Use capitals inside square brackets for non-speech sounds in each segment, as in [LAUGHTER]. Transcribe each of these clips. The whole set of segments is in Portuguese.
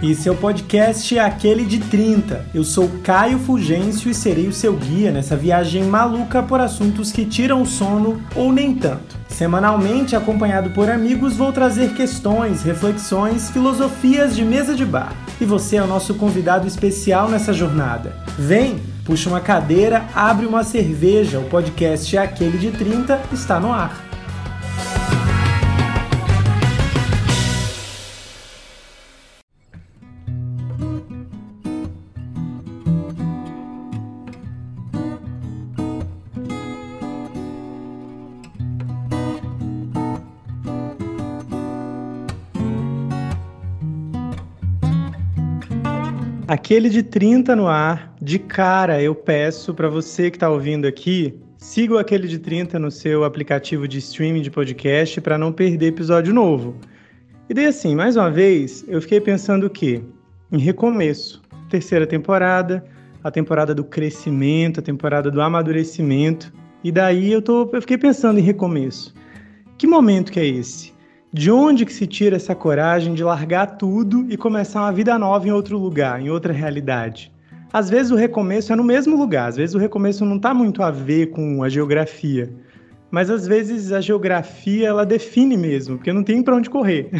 E seu podcast é aquele de 30. Eu sou Caio Fulgêncio e serei o seu guia nessa viagem maluca por assuntos que tiram o sono ou nem tanto. Semanalmente, acompanhado por amigos, vou trazer questões, reflexões, filosofias de mesa de bar. E você é o nosso convidado especial nessa jornada. Vem, puxa uma cadeira, abre uma cerveja. O podcast é aquele de 30 está no ar. Aquele de 30 no ar, de cara, eu peço para você que está ouvindo aqui, siga o aquele de 30 no seu aplicativo de streaming de podcast para não perder episódio novo. E daí assim, mais uma vez, eu fiquei pensando o quê? Em recomeço. Terceira temporada, a temporada do crescimento, a temporada do amadurecimento. E daí eu, tô, eu fiquei pensando em recomeço. Que momento que é esse? De onde que se tira essa coragem de largar tudo e começar uma vida nova em outro lugar, em outra realidade? Às vezes o recomeço é no mesmo lugar, às vezes o recomeço não está muito a ver com a geografia, mas às vezes a geografia ela define mesmo, porque não tem para onde correr.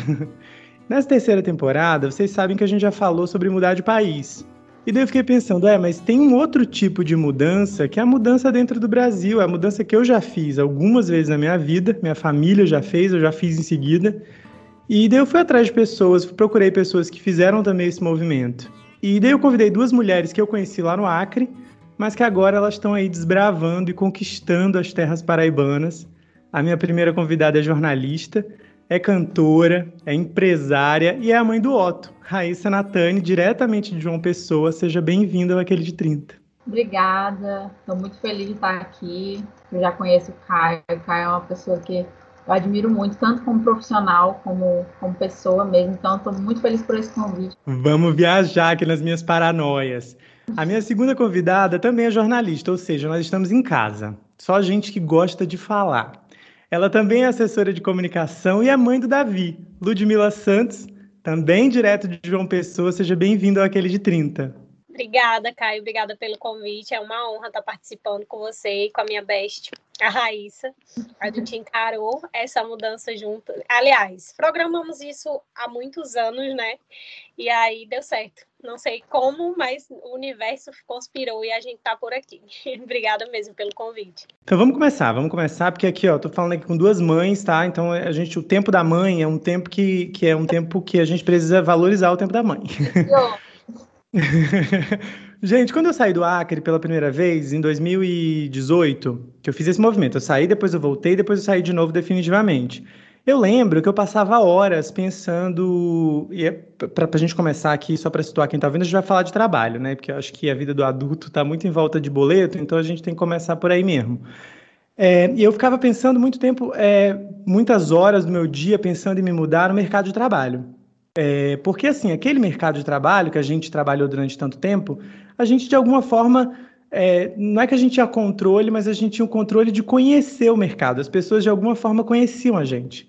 [LAUGHS] Nessa terceira temporada, vocês sabem que a gente já falou sobre mudar de país. E daí eu fiquei pensando, é, mas tem um outro tipo de mudança, que é a mudança dentro do Brasil, é a mudança que eu já fiz algumas vezes na minha vida, minha família já fez, eu já fiz em seguida. E daí eu fui atrás de pessoas, procurei pessoas que fizeram também esse movimento. E daí eu convidei duas mulheres que eu conheci lá no Acre, mas que agora elas estão aí desbravando e conquistando as terras paraibanas. A minha primeira convidada é jornalista, é cantora, é empresária e é a mãe do Otto, Raíssa Natani, diretamente de João Pessoa. Seja bem-vinda ao Aquele de 30. Obrigada, estou muito feliz de estar aqui. Eu já conheço o Caio, o Caio é uma pessoa que eu admiro muito, tanto como profissional como como pessoa mesmo. Então, estou muito feliz por esse convite. Vamos viajar aqui nas minhas paranoias. A minha segunda convidada também é jornalista, ou seja, nós estamos em casa. Só gente que gosta de falar. Ela também é assessora de comunicação e é mãe do Davi, Ludmila Santos, também direto de João Pessoa. Seja bem-vindo ao Aquele de 30. Obrigada, Caio. Obrigada pelo convite. É uma honra estar participando com você e com a minha best, a Raíssa. A gente encarou essa mudança junto. Aliás, programamos isso há muitos anos, né? E aí deu certo. Não sei como, mas o universo conspirou e a gente tá por aqui. [LAUGHS] Obrigada mesmo pelo convite. Então vamos começar, vamos começar, porque aqui, ó, tô falando aqui com duas mães, tá? Então a gente, o tempo da mãe é um tempo que, que é um tempo que a gente precisa valorizar o tempo da mãe. [LAUGHS] Gente, quando eu saí do Acre pela primeira vez, em 2018, que eu fiz esse movimento, eu saí, depois eu voltei, depois eu saí de novo definitivamente. Eu lembro que eu passava horas pensando, e é para a gente começar aqui, só para situar quem está vendo, a gente vai falar de trabalho, né? Porque eu acho que a vida do adulto está muito em volta de boleto, então a gente tem que começar por aí mesmo. É, e eu ficava pensando muito tempo, é, muitas horas do meu dia pensando em me mudar no mercado de trabalho. É, porque, assim, aquele mercado de trabalho que a gente trabalhou durante tanto tempo, a gente, de alguma forma, é, não é que a gente tinha controle, mas a gente tinha o controle de conhecer o mercado. As pessoas, de alguma forma, conheciam a gente.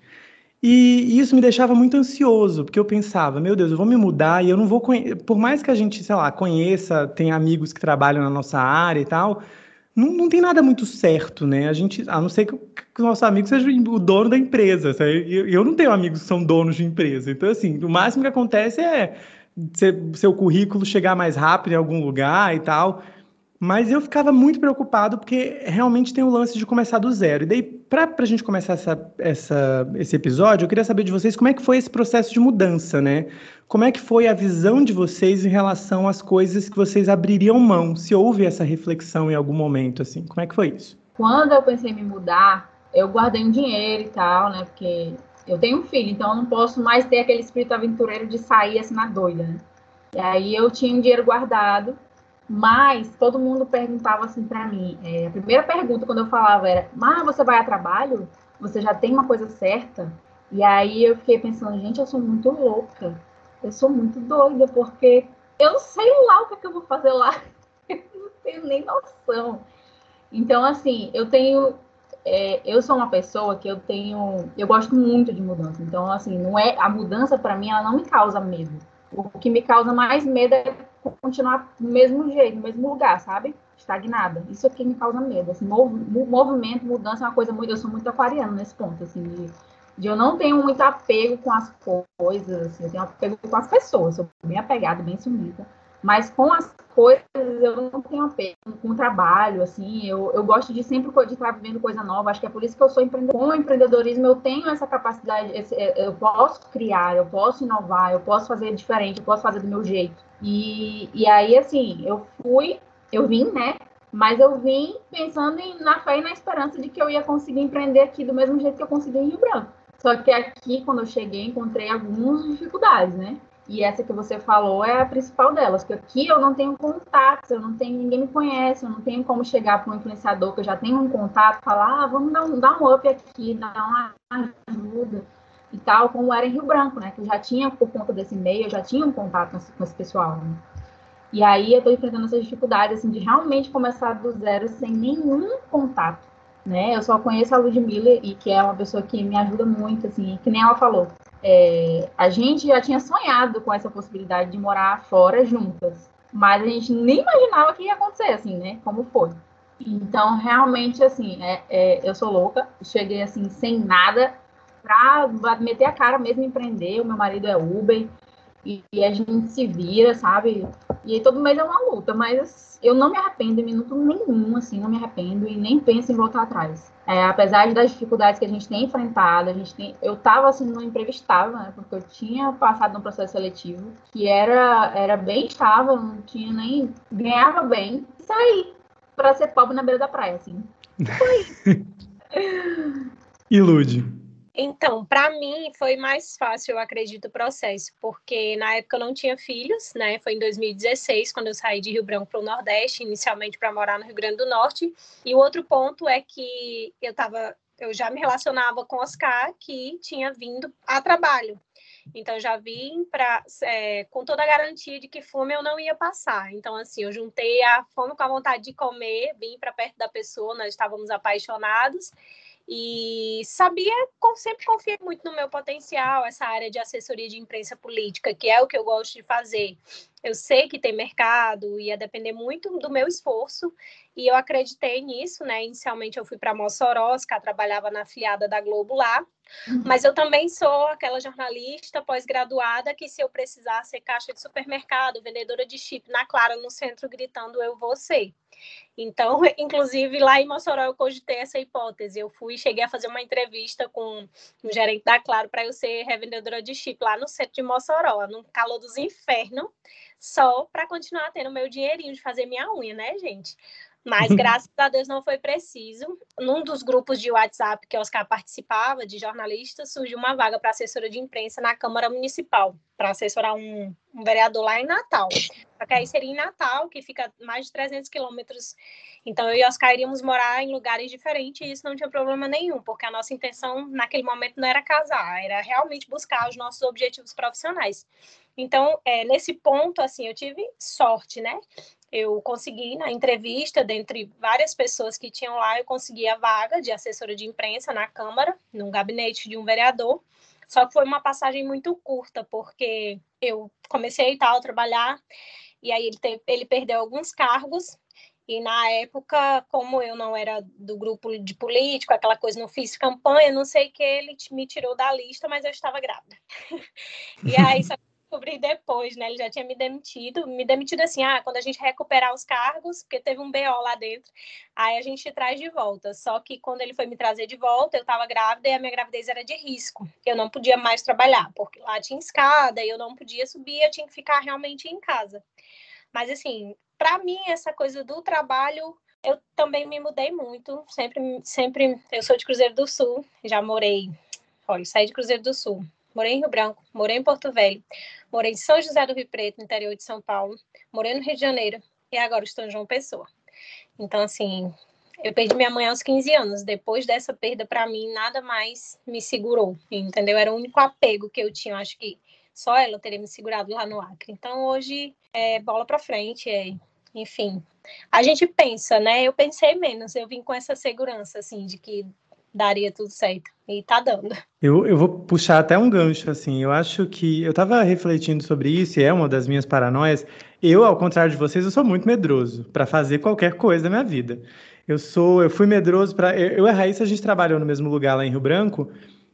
E isso me deixava muito ansioso, porque eu pensava, meu Deus, eu vou me mudar e eu não vou conhecer. Por mais que a gente, sei lá, conheça, tem amigos que trabalham na nossa área e tal, não, não tem nada muito certo, né? A gente, a não ser que, que o nosso amigo seja o dono da empresa. Eu, eu não tenho amigos que são donos de empresa. Então, assim, o máximo que acontece é seu currículo chegar mais rápido em algum lugar e tal. Mas eu ficava muito preocupado porque realmente tem o lance de começar do zero. E daí, para a gente começar essa, essa, esse episódio, eu queria saber de vocês como é que foi esse processo de mudança, né? Como é que foi a visão de vocês em relação às coisas que vocês abririam mão? Se houve essa reflexão em algum momento, assim, como é que foi isso? Quando eu pensei em me mudar, eu guardei um dinheiro e tal, né? Porque eu tenho um filho, então eu não posso mais ter aquele espírito aventureiro de sair assim na doida, né? E aí eu tinha um dinheiro guardado mas todo mundo perguntava assim para mim. É, a primeira pergunta quando eu falava era: Mas você vai a trabalho? Você já tem uma coisa certa? E aí eu fiquei pensando: Gente, eu sou muito louca. Eu sou muito doida porque eu sei lá o que, é que eu vou fazer lá. [LAUGHS] eu não tenho nem noção. Então, assim, eu tenho. É, eu sou uma pessoa que eu tenho. Eu gosto muito de mudança. Então, assim, não é a mudança para mim, ela não me causa medo. o que me causa mais medo é continuar do mesmo jeito, no mesmo lugar, sabe? Estagnada. Isso é que me causa medo. Assim, mov movimento, mudança é uma coisa muito. Eu sou muito aquariano nesse ponto, assim, de, de eu não tenho muito apego com as coisas, assim, eu tenho apego com as pessoas, sou bem apegada, bem sumida. Mas com as coisas eu não tenho apego com o trabalho, assim, eu, eu gosto de sempre de estar vivendo coisa nova, acho que é por isso que eu sou empreendedor. Com o empreendedorismo eu tenho essa capacidade, esse, é, eu posso criar, eu posso inovar, eu posso fazer diferente, eu posso fazer do meu jeito. E, e aí, assim, eu fui, eu vim, né, mas eu vim pensando em, na fé e na esperança de que eu ia conseguir empreender aqui do mesmo jeito que eu consegui em Rio Branco. Só que aqui, quando eu cheguei, encontrei algumas dificuldades, né? E essa que você falou é a principal delas, porque aqui eu não tenho contato, eu não tenho, ninguém me conhece, eu não tenho como chegar para um influenciador que eu já tenho um contato, falar, ah, vamos dar um, dar um up aqui, dar uma ajuda e tal, como era em Rio Branco, né? Que eu já tinha, por conta desse meio, eu já tinha um contato com esse pessoal. Né? E aí eu estou enfrentando essas dificuldades, assim, de realmente começar do zero sem nenhum contato, né? Eu só conheço a Ludmilla e que é uma pessoa que me ajuda muito, assim, que nem ela falou. É, a gente já tinha sonhado com essa possibilidade de morar fora juntas, mas a gente nem imaginava que ia acontecer, assim, né? Como foi. Então, realmente, assim, é, é, eu sou louca, cheguei, assim, sem nada, pra meter a cara mesmo empreender. O meu marido é Uber, e, e, a gente se vira, sabe? E todo mês é uma luta, mas eu não me arrependo em minuto nenhum, assim, não me arrependo e nem penso em voltar atrás. É, apesar das dificuldades que a gente tem enfrentado, a gente tem, eu estava assim no emprego estável, né, porque eu tinha passado num processo seletivo que era era bem estável, não tinha nem ganhava bem, e saí para ser pobre na beira da praia, assim. [LAUGHS] Foi. Ilude. Então, para mim foi mais fácil, eu acredito, o processo, porque na época eu não tinha filhos, né? Foi em 2016, quando eu saí de Rio Branco para o Nordeste, inicialmente para morar no Rio Grande do Norte. E o outro ponto é que eu tava, eu já me relacionava com Oscar, que tinha vindo a trabalho. Então, já vim para é, com toda a garantia de que fome eu não ia passar. Então, assim, eu juntei a fome com a vontade de comer, vim para perto da pessoa, nós estávamos apaixonados e sabia, sempre confiei muito no meu potencial, essa área de assessoria de imprensa política, que é o que eu gosto de fazer. Eu sei que tem mercado, ia depender muito do meu esforço, e eu acreditei nisso, né? Inicialmente eu fui para Mossoró, que trabalhava na filiada da Globo lá, uhum. mas eu também sou aquela jornalista pós-graduada que se eu precisar ser caixa de supermercado, vendedora de chip na Clara no centro gritando eu vou ser. Então, [LAUGHS] inclusive, lá em Mossoró eu cogitei essa hipótese. Eu fui, cheguei a fazer uma entrevista com o gerente da Claro para eu ser revendedora de chip lá no centro de Mossoró, no calor dos infernos, só para continuar tendo meu dinheirinho de fazer minha unha, né, gente? Mas [LAUGHS] graças a Deus não foi preciso. Num dos grupos de WhatsApp que Oscar participava, de jornalistas, surgiu uma vaga para assessora de imprensa na Câmara Municipal, para assessorar um, um, vereador lá em Natal. Só que aí seria em Natal, que fica mais de 300 quilômetros. Então eu e Oscar iríamos morar em lugares diferentes e isso não tinha problema nenhum, porque a nossa intenção naquele momento não era casar, era realmente buscar os nossos objetivos profissionais. Então, é, nesse ponto, assim, eu tive sorte, né? Eu consegui na entrevista, dentre várias pessoas que tinham lá, eu consegui a vaga de assessora de imprensa na Câmara, no gabinete de um vereador. Só que foi uma passagem muito curta, porque eu comecei tal a trabalhar e aí ele, ele perdeu alguns cargos e na época, como eu não era do grupo de político, aquela coisa, não fiz campanha, não sei que ele me tirou da lista, mas eu estava grávida. [LAUGHS] e aí só descobri depois, né? Ele já tinha me demitido, me demitido assim, ah, quando a gente recuperar os cargos, porque teve um BO lá dentro, aí a gente traz de volta. Só que quando ele foi me trazer de volta, eu estava grávida e a minha gravidez era de risco. Eu não podia mais trabalhar, porque lá tinha escada e eu não podia subir, eu tinha que ficar realmente em casa. Mas assim, para mim essa coisa do trabalho eu também me mudei muito, sempre sempre eu sou de Cruzeiro do Sul, já morei, olha, saí de Cruzeiro do Sul, morei em Rio Branco, morei em Porto Velho, morei em São José do Rio Preto, no interior de São Paulo, morei no Rio de Janeiro e agora estou em João Pessoa. Então, assim, eu perdi minha mãe aos 15 anos. Depois dessa perda, para mim, nada mais me segurou, entendeu? Era o único apego que eu tinha. Acho que só ela teria me segurado lá no Acre. Então, hoje, é bola para frente, é, enfim. A gente pensa, né? Eu pensei menos, eu vim com essa segurança, assim, de que daria tudo certo. E tá dando. Eu, eu vou puxar até um gancho, assim. Eu acho que. Eu tava refletindo sobre isso, e é uma das minhas paranoias. Eu, ao contrário de vocês, eu sou muito medroso para fazer qualquer coisa da minha vida. Eu sou, eu fui medroso para. Eu, eu e a Raíssa, a gente trabalhou no mesmo lugar lá em Rio Branco.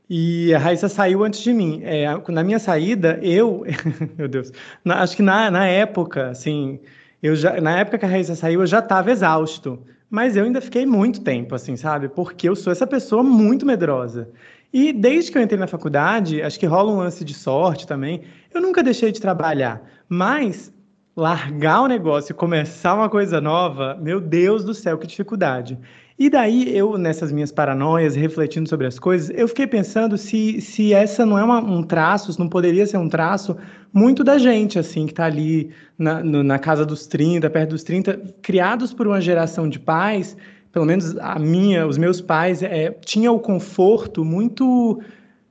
E a Raíssa saiu antes de mim. É, na minha saída, eu, [LAUGHS] meu Deus, na, acho que na, na época, assim, eu já, na época que a Raíssa saiu, eu já estava exausto. Mas eu ainda fiquei muito tempo, assim, sabe? Porque eu sou essa pessoa muito medrosa. E desde que eu entrei na faculdade, acho que rola um lance de sorte também, eu nunca deixei de trabalhar. Mas largar o negócio e começar uma coisa nova, meu Deus do céu, que dificuldade. E daí, eu, nessas minhas paranoias, refletindo sobre as coisas, eu fiquei pensando se, se essa não é uma, um traço, se não poderia ser um traço muito da gente, assim, que está ali na, no, na casa dos 30, perto dos 30, criados por uma geração de pais, pelo menos a minha, os meus pais, é, tinha o conforto muito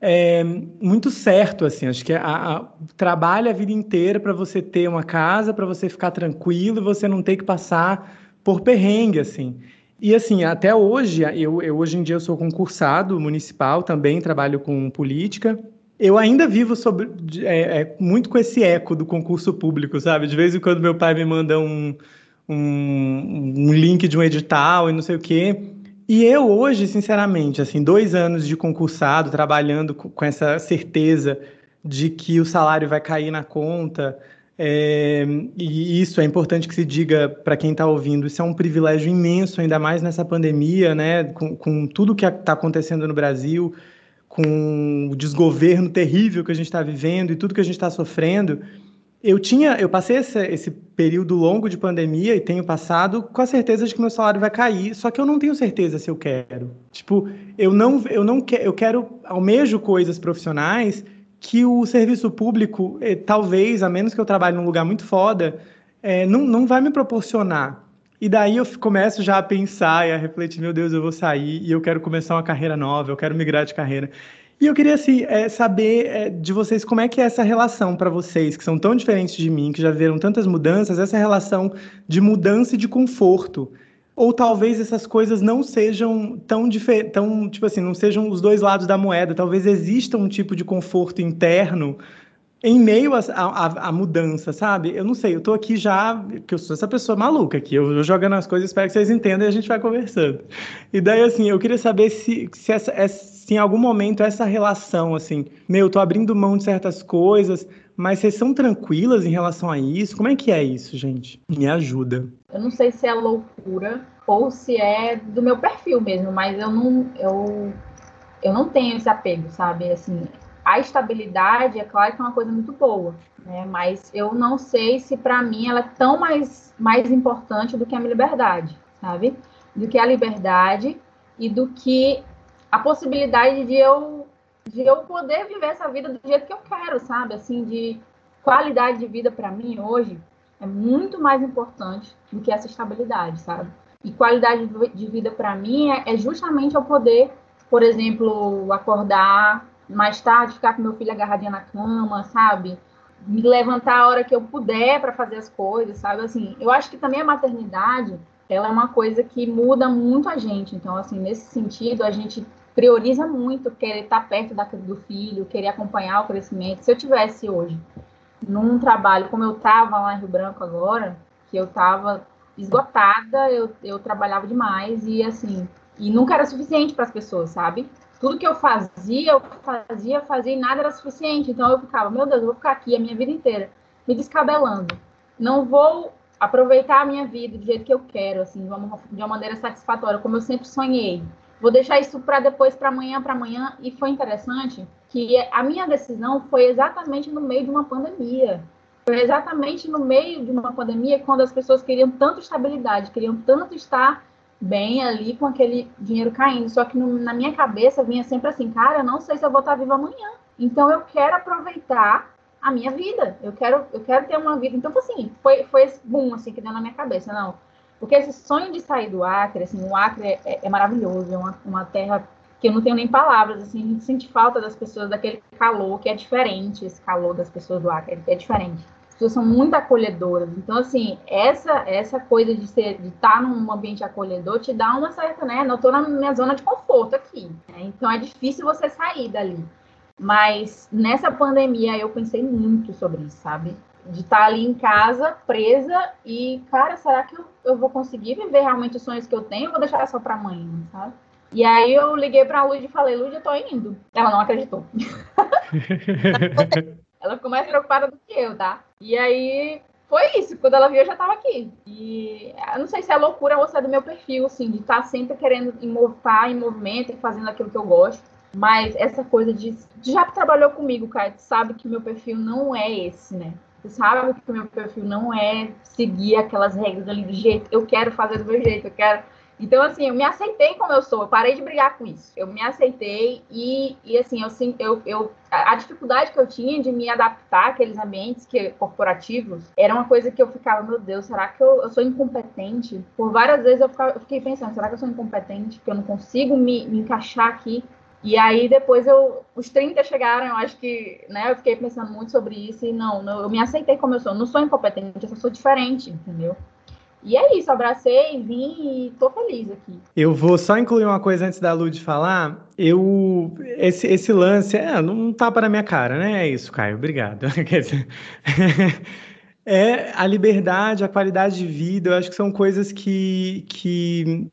é, muito certo, assim, acho que a, a, trabalha a vida inteira para você ter uma casa, para você ficar tranquilo você não ter que passar por perrengue, assim. E assim, até hoje, eu, eu hoje em dia eu sou concursado municipal, também trabalho com política. Eu ainda vivo sobre, é, é, muito com esse eco do concurso público, sabe? De vez em quando meu pai me manda um, um, um link de um edital e não sei o quê. E eu hoje, sinceramente, assim, dois anos de concursado, trabalhando com essa certeza de que o salário vai cair na conta, é, e isso é importante que se diga para quem está ouvindo, isso é um privilégio imenso, ainda mais nessa pandemia, né, com, com tudo que está acontecendo no Brasil, com o desgoverno terrível que a gente está vivendo e tudo que a gente está sofrendo. Eu tinha, eu passei esse, esse, período longo de pandemia e tenho passado com a certeza de que meu salário vai cair, só que eu não tenho certeza se eu quero. Tipo, eu não, eu não quero, eu quero almejo coisas profissionais que o serviço público, eh, talvez, a menos que eu trabalhe num lugar muito foda, eh, não, não vai me proporcionar. E daí eu começo já a pensar e a refletir, meu Deus, eu vou sair e eu quero começar uma carreira nova, eu quero migrar de carreira. E eu queria assim, é, saber é, de vocês como é que é essa relação para vocês, que são tão diferentes de mim, que já viram tantas mudanças, essa relação de mudança e de conforto ou talvez essas coisas não sejam tão diferentes, tão, tipo assim, não sejam os dois lados da moeda. Talvez exista um tipo de conforto interno em meio à mudança, sabe? Eu não sei, eu tô aqui já, que eu sou essa pessoa maluca aqui, eu, eu jogando as coisas, espero que vocês entendam e a gente vai conversando. E daí, assim, eu queria saber se, se, essa, se em algum momento essa relação, assim, meu, tô abrindo mão de certas coisas, mas vocês são tranquilas em relação a isso? Como é que é isso, gente? Me ajuda. Eu não sei se é loucura ou se é do meu perfil mesmo, mas eu não, eu, eu não tenho esse apego, sabe? Assim, a estabilidade, é claro que é uma coisa muito boa, né? Mas eu não sei se para mim ela é tão mais, mais importante do que a minha liberdade, sabe? Do que a liberdade e do que a possibilidade de eu de eu poder viver essa vida do jeito que eu quero, sabe? Assim, de qualidade de vida para mim hoje é muito mais importante do que essa estabilidade, sabe? E qualidade de vida para mim é, é justamente eu poder, por exemplo, acordar mais tarde, ficar com meu filho agarradinho na cama, sabe? Me levantar a hora que eu puder para fazer as coisas, sabe? Assim, eu acho que também a maternidade, ela é uma coisa que muda muito a gente. Então, assim, nesse sentido, a gente prioriza muito querer estar perto da, do filho, querer acompanhar o crescimento. Se eu tivesse hoje num trabalho como eu estava lá em Rio Branco agora, que eu estava esgotada, eu, eu trabalhava demais e assim, e nunca era suficiente para as pessoas, sabe? Tudo que eu fazia, eu fazia, fazia e nada era suficiente. Então eu ficava, meu Deus, eu vou ficar aqui a minha vida inteira me descabelando. Não vou aproveitar a minha vida do jeito que eu quero, assim, de uma, de uma maneira satisfatória, como eu sempre sonhei. Vou deixar isso para depois, para amanhã, para amanhã. E foi interessante que a minha decisão foi exatamente no meio de uma pandemia. Foi exatamente no meio de uma pandemia quando as pessoas queriam tanto estabilidade, queriam tanto estar bem ali com aquele dinheiro caindo. Só que no, na minha cabeça vinha sempre assim, cara, eu não sei se eu vou estar viva amanhã. Então eu quero aproveitar a minha vida. Eu quero, eu quero ter uma vida. Então, assim, foi, foi esse boom assim que deu na minha cabeça. Não, porque esse sonho de sair do Acre, assim, o Acre é, é, maravilhoso, é uma, uma terra que eu não tenho nem palavras, assim, a gente sente falta das pessoas, daquele calor que é diferente, esse calor das pessoas do Acre, é diferente. pessoas são muito acolhedoras. Então, assim, essa essa coisa de ser de estar num ambiente acolhedor te dá uma certa, né? Eu tô na minha zona de conforto aqui. Né? Então é difícil você sair dali. Mas nessa pandemia eu pensei muito sobre isso, sabe? De estar ali em casa, presa, e, cara, será que eu, eu vou conseguir viver realmente os sonhos que eu tenho? Eu vou deixar só pra amanhã, sabe? E aí eu liguei pra Lud e falei, Lud, eu tô indo. Ela não acreditou. [LAUGHS] ela ficou mais preocupada do que eu, tá? E aí foi isso. Quando ela viu, eu já tava aqui. E eu não sei se é loucura ou se é do meu perfil, assim, de estar tá sempre querendo estar em movimento e fazendo aquilo que eu gosto. Mas essa coisa de. Já trabalhou comigo, cara, sabe que meu perfil não é esse, né? Sabe que o meu perfil não é seguir aquelas regras ali do jeito. Eu quero fazer do meu jeito, eu quero então, assim, eu me aceitei como eu sou, eu parei de brigar com isso. Eu me aceitei e, e assim, eu, eu, eu, a dificuldade que eu tinha de me adaptar àqueles ambientes que, corporativos era uma coisa que eu ficava, meu Deus, será que eu, eu sou incompetente? Por várias vezes eu, ficava, eu fiquei pensando, será que eu sou incompetente? Que eu não consigo me, me encaixar aqui? E aí depois eu, os 30 chegaram, eu acho que, né, eu fiquei pensando muito sobre isso e não, não eu me aceitei como eu sou, eu não sou incompetente, eu só sou diferente, entendeu? E é isso, abracei, vim e tô feliz aqui. Eu vou só incluir uma coisa antes da Lud falar. Eu esse, esse lance é, não tá para minha cara, né? É isso, Caio. Obrigado. [LAUGHS] é a liberdade, a qualidade de vida, eu acho que são coisas que, que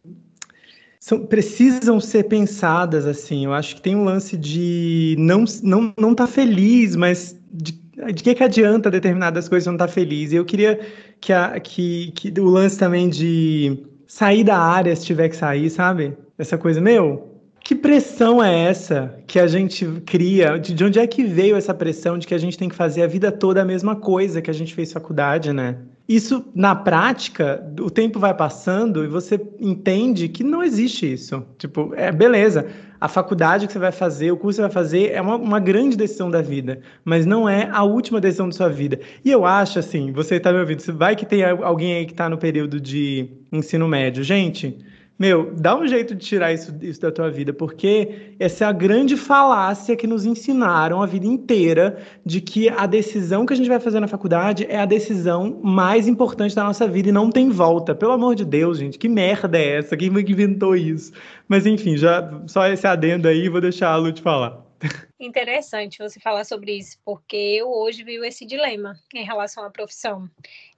são, precisam ser pensadas assim. Eu acho que tem um lance de não não não tá feliz, mas de de que, que adianta determinadas coisas não estar tá feliz? Eu queria que, a, que, que o lance também de sair da área se tiver que sair, sabe? Essa coisa, meu, que pressão é essa que a gente cria? De onde é que veio essa pressão de que a gente tem que fazer a vida toda a mesma coisa que a gente fez faculdade, né? Isso, na prática, o tempo vai passando e você entende que não existe isso. Tipo, é beleza a faculdade que você vai fazer, o curso que você vai fazer é uma, uma grande decisão da vida, mas não é a última decisão da sua vida. E eu acho assim, você está me ouvindo, vai que tem alguém aí que está no período de ensino médio. Gente, meu, dá um jeito de tirar isso, isso da tua vida, porque essa é a grande falácia que nos ensinaram a vida inteira de que a decisão que a gente vai fazer na faculdade é a decisão mais importante da nossa vida e não tem volta. Pelo amor de Deus, gente, que merda é essa? Quem inventou isso? Mas enfim, já só esse adendo aí, vou deixar a Lu te falar. Interessante você falar sobre isso, porque eu hoje vivo esse dilema em relação à profissão.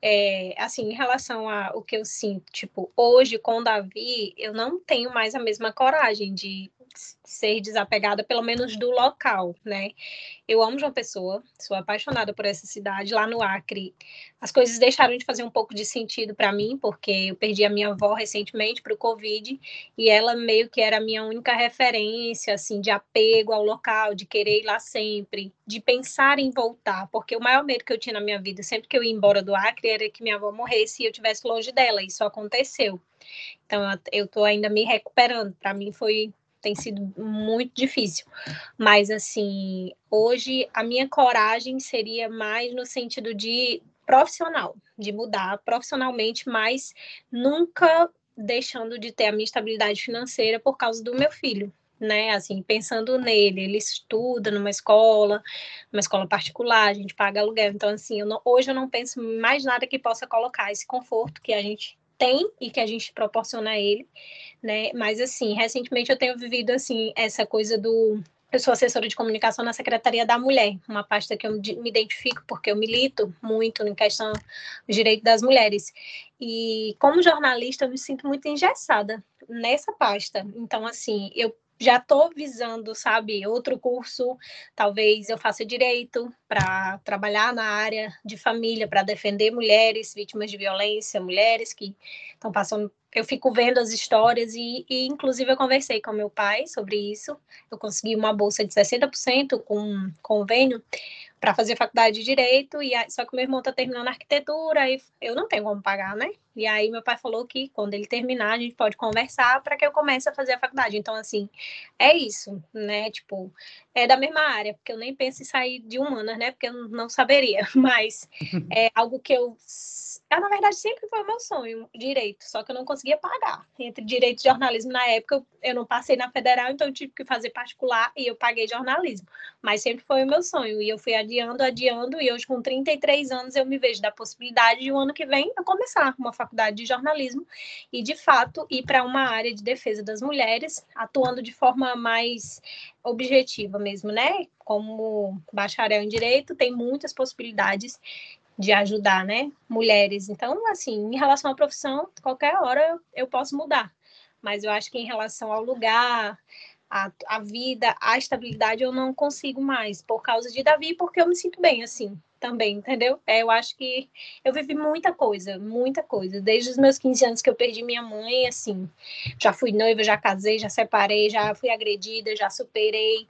É, assim, em relação ao que eu sinto, tipo, hoje com o Davi, eu não tenho mais a mesma coragem de ser desapegada, pelo menos do local, né? Eu amo João Pessoa, sou apaixonada por essa cidade. Lá no Acre, as coisas deixaram de fazer um pouco de sentido para mim, porque eu perdi a minha avó recentemente para o Covid e ela meio que era a minha única referência, assim, de apego ao local, de querer ir lá sempre, de pensar em voltar, porque o maior medo que eu tinha na minha vida, sempre que eu ia embora do Acre, era que minha avó morresse e eu estivesse longe dela. Isso aconteceu. Então, eu estou ainda me recuperando. Para mim, foi tem sido muito difícil. Mas, assim, hoje a minha coragem seria mais no sentido de profissional, de mudar profissionalmente, mas nunca deixando de ter a minha estabilidade financeira por causa do meu filho. Né, assim, pensando nele, ele estuda numa escola, numa escola particular, a gente paga aluguel, então assim, eu não, hoje eu não penso mais nada que possa colocar esse conforto que a gente tem e que a gente proporciona a ele, né? Mas assim, recentemente eu tenho vivido assim essa coisa do eu sou assessora de comunicação na Secretaria da Mulher, uma pasta que eu me identifico porque eu milito muito em questão do direito das mulheres. E como jornalista, eu me sinto muito engessada nessa pasta. Então, assim, eu já estou visando, sabe, outro curso, talvez eu faça direito para trabalhar na área de família, para defender mulheres vítimas de violência, mulheres que estão passando. Eu fico vendo as histórias e, e, inclusive, eu conversei com meu pai sobre isso. Eu consegui uma bolsa de 60% com convênio para fazer faculdade de direito, e só que meu irmão está terminando arquitetura e eu não tenho como pagar, né? E aí meu pai falou que quando ele terminar, a gente pode conversar para que eu comece a fazer a faculdade. Então, assim, é isso, né? Tipo, é da mesma área, porque eu nem penso em sair de humanas, né? Porque eu não saberia, [LAUGHS] mas é algo que eu na verdade, sempre foi meu sonho, direito, só que eu não conseguia pagar. Entre direito e jornalismo, na época, eu não passei na federal, então eu tive que fazer particular e eu paguei jornalismo. Mas sempre foi o meu sonho, e eu fui adiando, adiando, e hoje, com 33 anos, eu me vejo da possibilidade de o um ano que vem eu começar uma faculdade de jornalismo e, de fato, ir para uma área de defesa das mulheres, atuando de forma mais objetiva mesmo, né? Como bacharel em direito, tem muitas possibilidades de ajudar, né, mulheres. Então, assim, em relação à profissão, qualquer hora eu posso mudar. Mas eu acho que em relação ao lugar, a, a vida, a estabilidade, eu não consigo mais, por causa de Davi, porque eu me sinto bem, assim, também, entendeu? É, eu acho que eu vivi muita coisa, muita coisa. Desde os meus 15 anos que eu perdi minha mãe, assim, já fui noiva, já casei, já separei, já fui agredida, já superei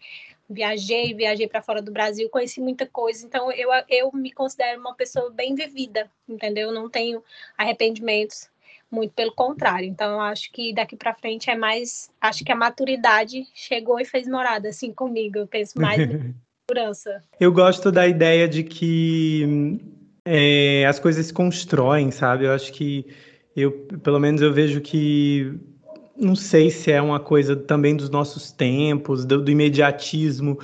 viajei, viajei para fora do Brasil, conheci muita coisa, então eu, eu me considero uma pessoa bem vivida, entendeu? Não tenho arrependimentos, muito pelo contrário. Então acho que daqui para frente é mais, acho que a maturidade chegou e fez morada assim comigo. Eu penso mais [LAUGHS] segurança. Eu gosto da ideia de que é, as coisas se constroem, sabe? Eu acho que eu, pelo menos eu vejo que não sei se é uma coisa também dos nossos tempos, do, do, imediatismo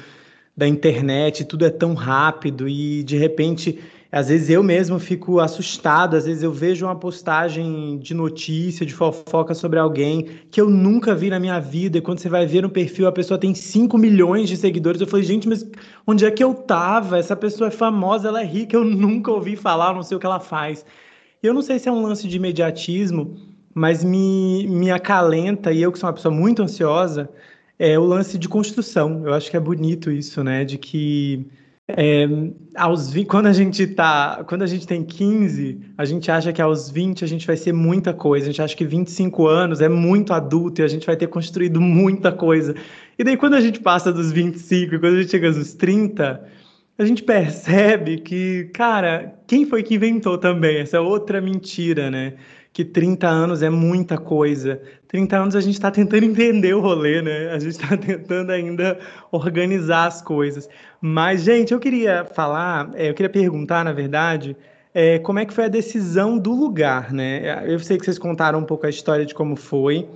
da internet, tudo é tão rápido e de repente, às vezes eu mesmo fico assustado, às vezes eu vejo uma postagem de notícia, de fofoca sobre alguém que eu nunca vi na minha vida e quando você vai ver no perfil a pessoa tem 5 milhões de seguidores, eu falei, gente, mas onde é que eu tava? Essa pessoa é famosa, ela é rica, eu nunca ouvi falar, não sei o que ela faz. E eu não sei se é um lance de imediatismo, mas me, me acalenta, e eu que sou uma pessoa muito ansiosa, é o lance de construção. Eu acho que é bonito isso, né? De que é, aos, quando a gente tá, quando a gente tem 15, a gente acha que aos 20 a gente vai ser muita coisa. A gente acha que 25 anos é muito adulto e a gente vai ter construído muita coisa. E daí quando a gente passa dos 25 e quando a gente chega aos 30, a gente percebe que, cara, quem foi que inventou também essa outra mentira, né? Que 30 anos é muita coisa. 30 anos a gente está tentando entender o rolê, né? A gente está [LAUGHS] tentando ainda organizar as coisas. Mas, gente, eu queria falar, é, eu queria perguntar, na verdade, é, como é que foi a decisão do lugar, né? Eu sei que vocês contaram um pouco a história de como foi,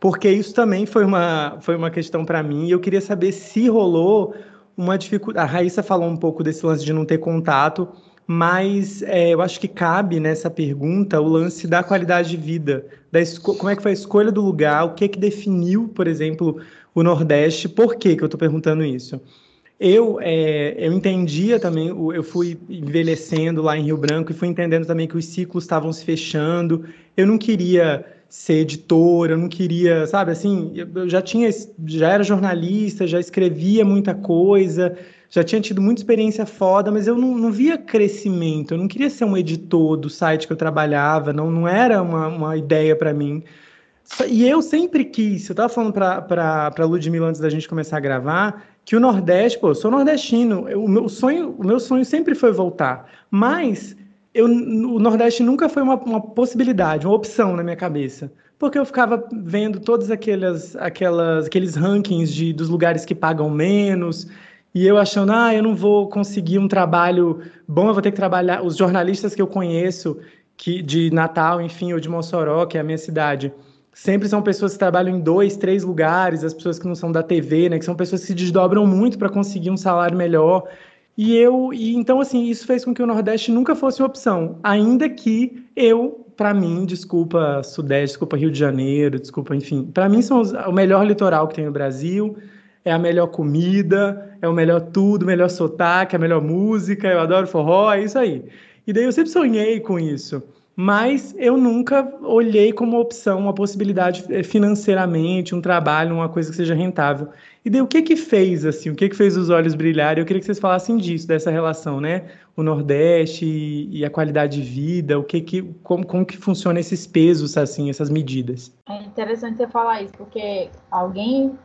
porque isso também foi uma, foi uma questão para mim, e eu queria saber se rolou uma dificuldade. A Raíssa falou um pouco desse lance de não ter contato, mas é, eu acho que cabe nessa pergunta o lance da qualidade de vida, da como é que foi a escolha do lugar, o que é que definiu, por exemplo, o Nordeste, por que, que eu estou perguntando isso? Eu, é, eu entendia também, eu fui envelhecendo lá em Rio Branco e fui entendendo também que os ciclos estavam se fechando, eu não queria ser editor, eu não queria, sabe, assim, eu já tinha, já era jornalista, já escrevia muita coisa, já tinha tido muita experiência foda, mas eu não, não via crescimento. Eu não queria ser um editor do site que eu trabalhava, não, não era uma, uma ideia para mim. E eu sempre quis, eu estava falando para a Ludmilla antes da gente começar a gravar, que o Nordeste, pô, eu sou nordestino, eu, o, meu sonho, o meu sonho sempre foi voltar, mas eu, o Nordeste nunca foi uma, uma possibilidade, uma opção na minha cabeça porque eu ficava vendo todos aqueles, aquelas, aqueles rankings de, dos lugares que pagam menos, e eu achando, ah, eu não vou conseguir um trabalho bom, eu vou ter que trabalhar. Os jornalistas que eu conheço, que de Natal, enfim, ou de Mossoró, que é a minha cidade, sempre são pessoas que trabalham em dois, três lugares, as pessoas que não são da TV, né, que são pessoas que se desdobram muito para conseguir um salário melhor. E eu, e então assim, isso fez com que o Nordeste nunca fosse uma opção, ainda que eu, para mim, desculpa Sudeste, desculpa Rio de Janeiro, desculpa, enfim, para mim são os, o melhor litoral que tem no Brasil é a melhor comida, é o melhor tudo, melhor sotaque, a melhor música, eu adoro forró, é isso aí. E daí eu sempre sonhei com isso, mas eu nunca olhei como opção uma possibilidade eh, financeiramente, um trabalho, uma coisa que seja rentável. E daí o que que fez assim? O que que fez os olhos brilharem? Eu queria que vocês falassem disso, dessa relação, né? O Nordeste e, a qualidade de vida, o que que como, como que funciona esses pesos assim, essas medidas? É interessante você falar isso, porque alguém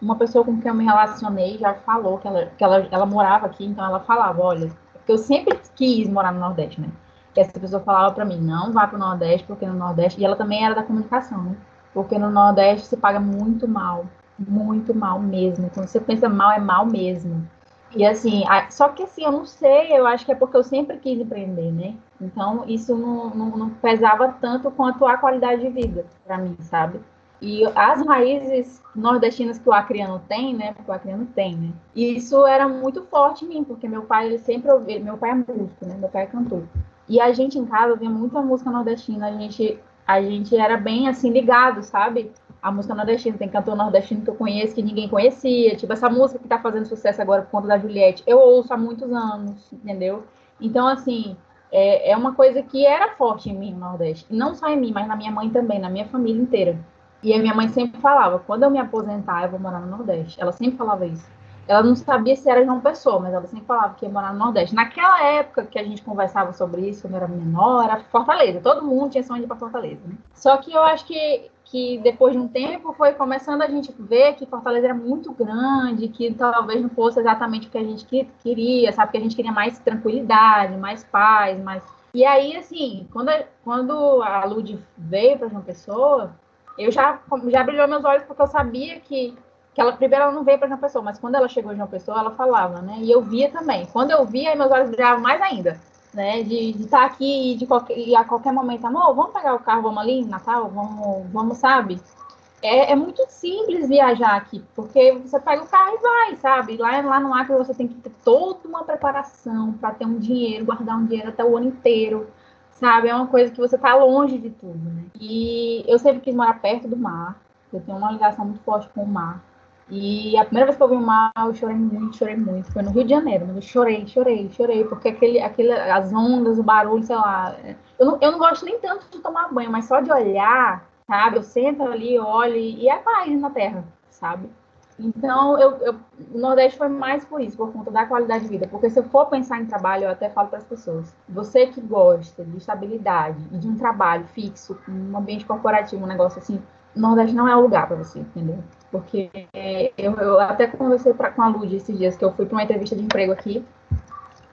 uma pessoa com quem eu me relacionei já falou que ela, que ela, ela morava aqui, então ela falava, olha, porque eu sempre quis morar no Nordeste, né? que essa pessoa falava para mim, não vá para o Nordeste, porque no Nordeste, e ela também era da comunicação, né? Porque no Nordeste se paga muito mal, muito mal mesmo. Quando você pensa mal, é mal mesmo. E assim, só que assim, eu não sei, eu acho que é porque eu sempre quis empreender, né? Então, isso não, não, não pesava tanto quanto a qualidade de vida para mim, sabe? E as raízes nordestinas que o acriano tem, né? Porque o acriano tem, né? E isso era muito forte em mim, porque meu pai, ele sempre ouvia, meu pai é músico, né? Meu pai é cantor. E a gente em casa ouvia muita música nordestina, a gente, a gente era bem assim ligado, sabe? A música nordestina, tem cantor nordestino que eu conheço que ninguém conhecia, tipo essa música que tá fazendo sucesso agora por conta da Juliette, eu ouço há muitos anos, entendeu? Então, assim, é, é uma coisa que era forte em mim no Nordeste. Não só em mim, mas na minha mãe também, na minha família inteira. E a minha mãe sempre falava: quando eu me aposentar, eu vou morar no Nordeste. Ela sempre falava isso. Ela não sabia se era João Pessoa, mas ela sempre falava que ia morar no Nordeste. Naquela época que a gente conversava sobre isso, quando eu era menor, era Fortaleza. Todo mundo tinha sonho de ir para Fortaleza. Né? Só que eu acho que, que depois de um tempo foi começando a gente ver que Fortaleza era muito grande, que talvez não fosse exatamente o que a gente queria, sabe? Que a gente queria mais tranquilidade, mais paz, mais. E aí, assim, quando, quando a Lud veio para João Pessoa, eu já, já brilhou meus olhos porque eu sabia que, que ela, primeiro, ela não veio para João Pessoa, mas quando ela chegou em João Pessoa, ela falava, né? E eu via também. Quando eu via, meus olhos brilhavam mais ainda, né? De estar tá aqui e, de qualquer, e a qualquer momento, amor, vamos pegar o carro, vamos ali, Natal, vamos, vamos sabe? É, é, muito simples viajar aqui, porque você pega o carro e vai, sabe? Lá, lá no Acre você tem que ter toda uma preparação para ter um dinheiro, guardar um dinheiro até o ano inteiro, sabe? É uma coisa que você tá longe de tudo, né? E eu sempre quis morar perto do mar, eu tenho uma ligação muito forte com o mar. E a primeira vez que eu vi o mar, eu chorei muito, chorei muito. Foi no Rio de Janeiro, eu chorei, chorei, chorei, porque aquele, aquele, as ondas, o barulho, sei lá. Eu não, eu não gosto nem tanto de tomar banho, mas só de olhar, sabe? Eu sento ali, olho e é paz na terra, sabe? Então, eu, eu, o Nordeste foi mais por isso, por conta da qualidade de vida. Porque se eu for pensar em trabalho, eu até falo para as pessoas: você que gosta de estabilidade e de um trabalho fixo, um ambiente corporativo, um negócio assim, o Nordeste não é o lugar para você, entendeu? Porque eu, eu até conversei pra, com a Lud esses dias que eu fui para uma entrevista de emprego aqui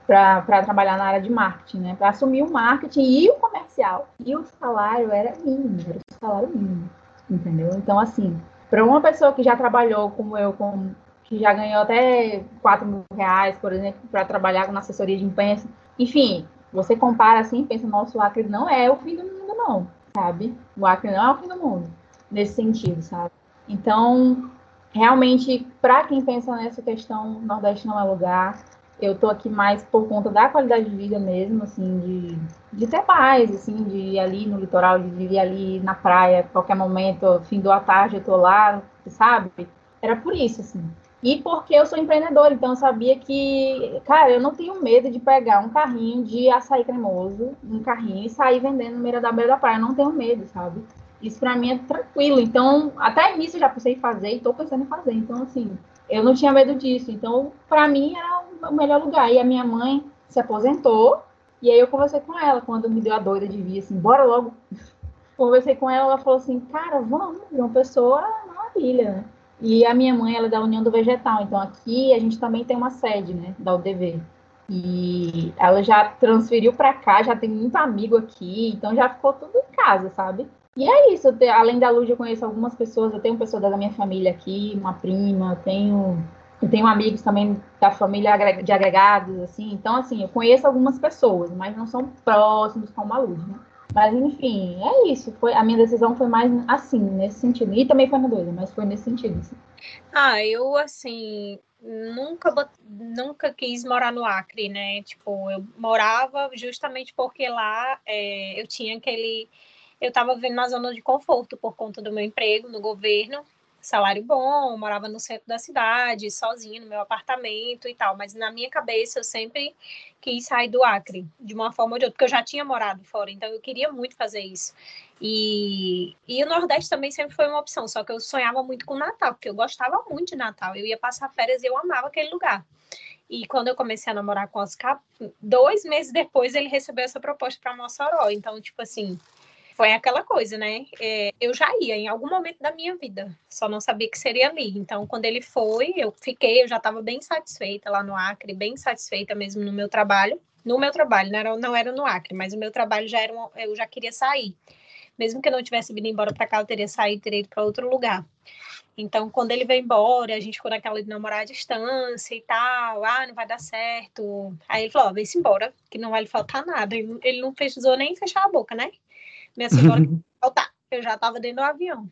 para trabalhar na área de marketing, né? Para assumir o marketing e o comercial. E o salário era mínimo, era o salário mínimo, entendeu? Então, assim, para uma pessoa que já trabalhou como eu, com, que já ganhou até 4 mil reais, por exemplo, para trabalhar na assessoria de imprensa, enfim, você compara assim, pensa, nossa, o Acre não é o fim do mundo, não, sabe? O Acre não é o fim do mundo, nesse sentido, sabe? Então, realmente, para quem pensa nessa questão, Nordeste não é lugar. Eu tô aqui mais por conta da qualidade de vida mesmo, assim, de, de ter paz, assim, de ir ali no litoral, de ir ali na praia, qualquer momento, fim da tarde eu tô lá, sabe? Era por isso, assim. E porque eu sou empreendedora, então eu sabia que, cara, eu não tenho medo de pegar um carrinho de açaí cremoso, um carrinho, e sair vendendo no meio da beira da praia. Eu não tenho medo, sabe? Isso para mim é tranquilo. Então, até nisso eu já pensei em fazer e estou pensando em fazer. Então, assim, eu não tinha medo disso. Então, para mim era o melhor lugar. E a minha mãe se aposentou. E aí eu conversei com ela quando me deu a doida de vir, assim, bora logo. [LAUGHS] Conversei com ela, ela falou assim, cara, vamos, uma pessoa maravilha? E a minha mãe, ela é da União do Vegetal, então aqui a gente também tem uma sede, né, da UDV. E ela já transferiu para cá, já tem muito amigo aqui, então já ficou tudo em casa, sabe? E é isso, além da Luz, eu conheço algumas pessoas, eu tenho pessoas da minha família aqui, uma prima, eu tenho, eu tenho amigos também da família de agregados, assim, então, assim, eu conheço algumas pessoas, mas não são próximos como a Luz, né? Mas, enfim, é isso, foi, a minha decisão foi mais assim, nesse sentido, e também foi na doida, mas foi nesse sentido, assim. Ah, eu, assim, nunca, nunca quis morar no Acre, né? Tipo, eu morava justamente porque lá é, eu tinha aquele eu estava vivendo na zona de conforto por conta do meu emprego no governo, salário bom, morava no centro da cidade, sozinha no meu apartamento e tal, mas na minha cabeça eu sempre quis sair do Acre, de uma forma ou de outra, porque eu já tinha morado fora, então eu queria muito fazer isso. E, e o Nordeste também sempre foi uma opção, só que eu sonhava muito com Natal, porque eu gostava muito de Natal, eu ia passar férias e eu amava aquele lugar. E quando eu comecei a namorar com o Oscar, dois meses depois ele recebeu essa proposta para Mossoró. Então, tipo assim, foi aquela coisa, né? É, eu já ia em algum momento da minha vida, só não sabia que seria ali. Então, quando ele foi, eu fiquei, eu já estava bem satisfeita lá no Acre, bem satisfeita mesmo no meu trabalho. no meu trabalho, não era, não era no Acre, mas o meu trabalho já era, eu já queria sair. Mesmo que eu não tivesse vindo embora para cá, eu teria saído, ido para outro lugar. Então, quando ele veio embora, a gente ficou naquela de namorar à distância e tal, ah, não vai dar certo. Aí ele falou, vem-se embora, que não vai lhe faltar nada. Ele não precisou nem fechar a boca, né? Minha senhora, faltar. Eu já estava dentro do avião.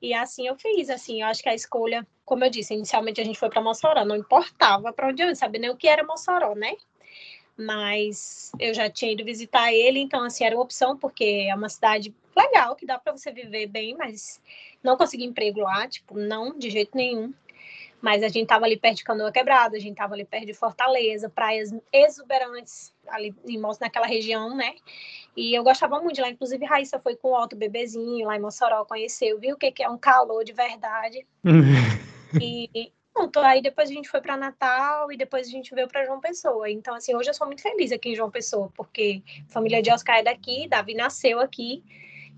E assim eu fiz, assim, eu acho que a escolha, como eu disse, inicialmente a gente foi para Mossoró, não importava para onde eu ia, sabia nem o que era Mossoró, né? Mas eu já tinha ido visitar ele, então assim era uma opção porque é uma cidade legal que dá para você viver bem, mas não consegui emprego lá, tipo, não de jeito nenhum. Mas a gente tava ali perto de Canoa Quebrada, a gente tava ali perto de Fortaleza, praias exuberantes ali em, naquela região, né? E eu gostava muito de lá, inclusive Raíssa foi com o Otto bebezinho lá em Mossoró, conheceu, viu o que, que é um calor de verdade. e, [LAUGHS] e pronto, aí depois a gente foi para Natal e depois a gente veio para João Pessoa. Então, assim, hoje eu sou muito feliz aqui em João Pessoa, porque a família de Oscar é daqui, Davi nasceu aqui.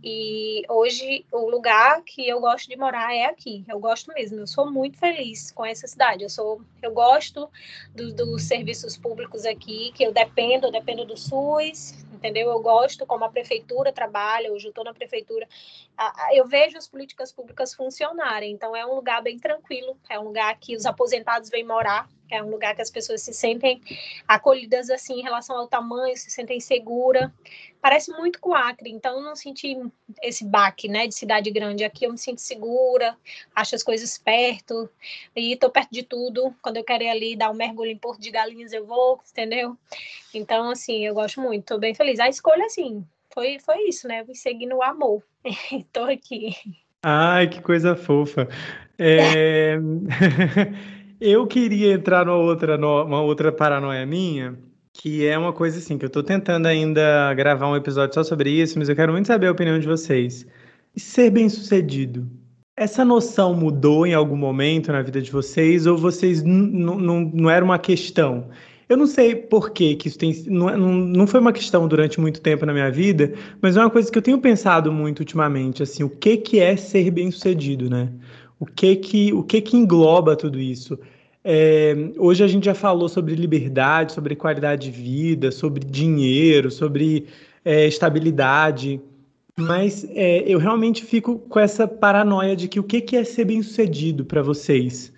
E hoje o lugar que eu gosto de morar é aqui. Eu gosto mesmo. Eu sou muito feliz com essa cidade. Eu sou, eu gosto do, dos serviços públicos aqui, que eu dependo, eu dependo do SUS, entendeu? Eu gosto como a prefeitura trabalha. Hoje eu estou na prefeitura. Eu vejo as políticas públicas funcionarem. Então é um lugar bem tranquilo. É um lugar que os aposentados vêm morar é um lugar que as pessoas se sentem acolhidas assim em relação ao tamanho, se sentem segura. Parece muito com o Acre, então eu não senti esse baque, né, de cidade grande. Aqui eu me sinto segura, acho as coisas perto, e estou perto de tudo. Quando eu quero ir ali dar um mergulho em Porto de Galinhas, eu vou, entendeu? Então, assim, eu gosto muito, estou bem feliz. A escolha, assim, foi, foi isso, né? Eu seguir no amor. [LAUGHS] Estou aqui. Ai, que coisa fofa. É... [LAUGHS] Eu queria entrar numa outra, numa outra paranoia minha, que é uma coisa assim, que eu tô tentando ainda gravar um episódio só sobre isso, mas eu quero muito saber a opinião de vocês. E ser bem-sucedido. Essa noção mudou em algum momento na vida de vocês ou vocês não era uma questão? Eu não sei por que isso tem. Não, não, não foi uma questão durante muito tempo na minha vida, mas é uma coisa que eu tenho pensado muito ultimamente, assim, o que, que é ser bem-sucedido, né? O que que, o que, que engloba tudo isso? É, hoje a gente já falou sobre liberdade, sobre qualidade de vida, sobre dinheiro, sobre é, estabilidade, mas é, eu realmente fico com essa paranoia de que o que, que é ser bem-sucedido para vocês?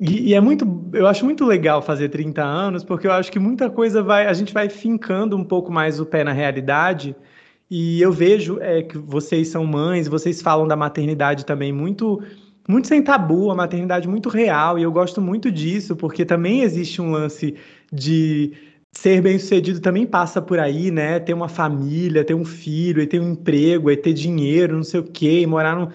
E, e, é muito, eu acho muito legal fazer 30 anos, porque eu acho que muita coisa vai, a gente vai fincando um pouco mais o pé na realidade. E eu vejo é, que vocês são mães, vocês falam da maternidade também muito muito sem tabu, a maternidade muito real, e eu gosto muito disso, porque também existe um lance de ser bem-sucedido também passa por aí, né? Ter uma família, ter um filho, e ter um emprego, e ter dinheiro, não sei o quê, e morar num...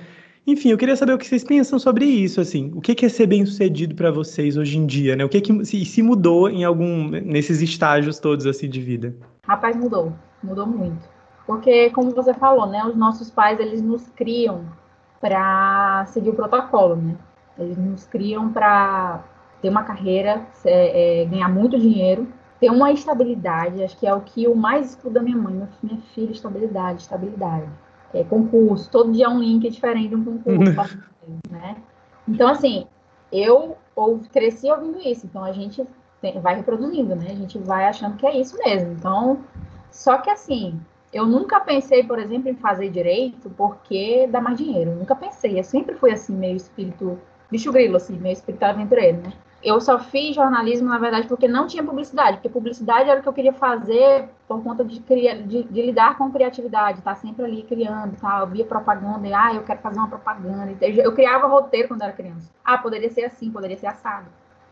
Enfim, eu queria saber o que vocês pensam sobre isso, assim. O que é ser bem-sucedido para vocês hoje em dia, né? O que que se, se mudou em algum nesses estágios todos assim de vida? Rapaz, mudou, mudou muito. Porque como você falou, né, os nossos pais eles nos criam para seguir o protocolo, né? Eles nos criam para ter uma carreira, é, é, ganhar muito dinheiro, ter uma estabilidade, acho que é o que o mais estuda minha mãe, minha filha, estabilidade, estabilidade. É, concurso, todo dia é um link diferente de um concurso, [LAUGHS] né? Então, assim, eu ou, cresci ouvindo isso, então a gente tem, vai reproduzindo, né? A gente vai achando que é isso mesmo. Então, só que assim, eu nunca pensei, por exemplo, em fazer direito porque dá mais dinheiro. Eu nunca pensei. Eu sempre fui assim, meio espírito, bicho grilo, assim, meio espírito aventureiro, né? Eu só fiz jornalismo, na verdade, porque não tinha publicidade, porque publicidade era o que eu queria fazer por conta de, de, de lidar com criatividade, tá sempre ali criando, tá? Eu via propaganda, e, ah, eu quero fazer uma propaganda. Eu criava roteiro quando era criança. Ah, poderia ser assim, poderia ser assado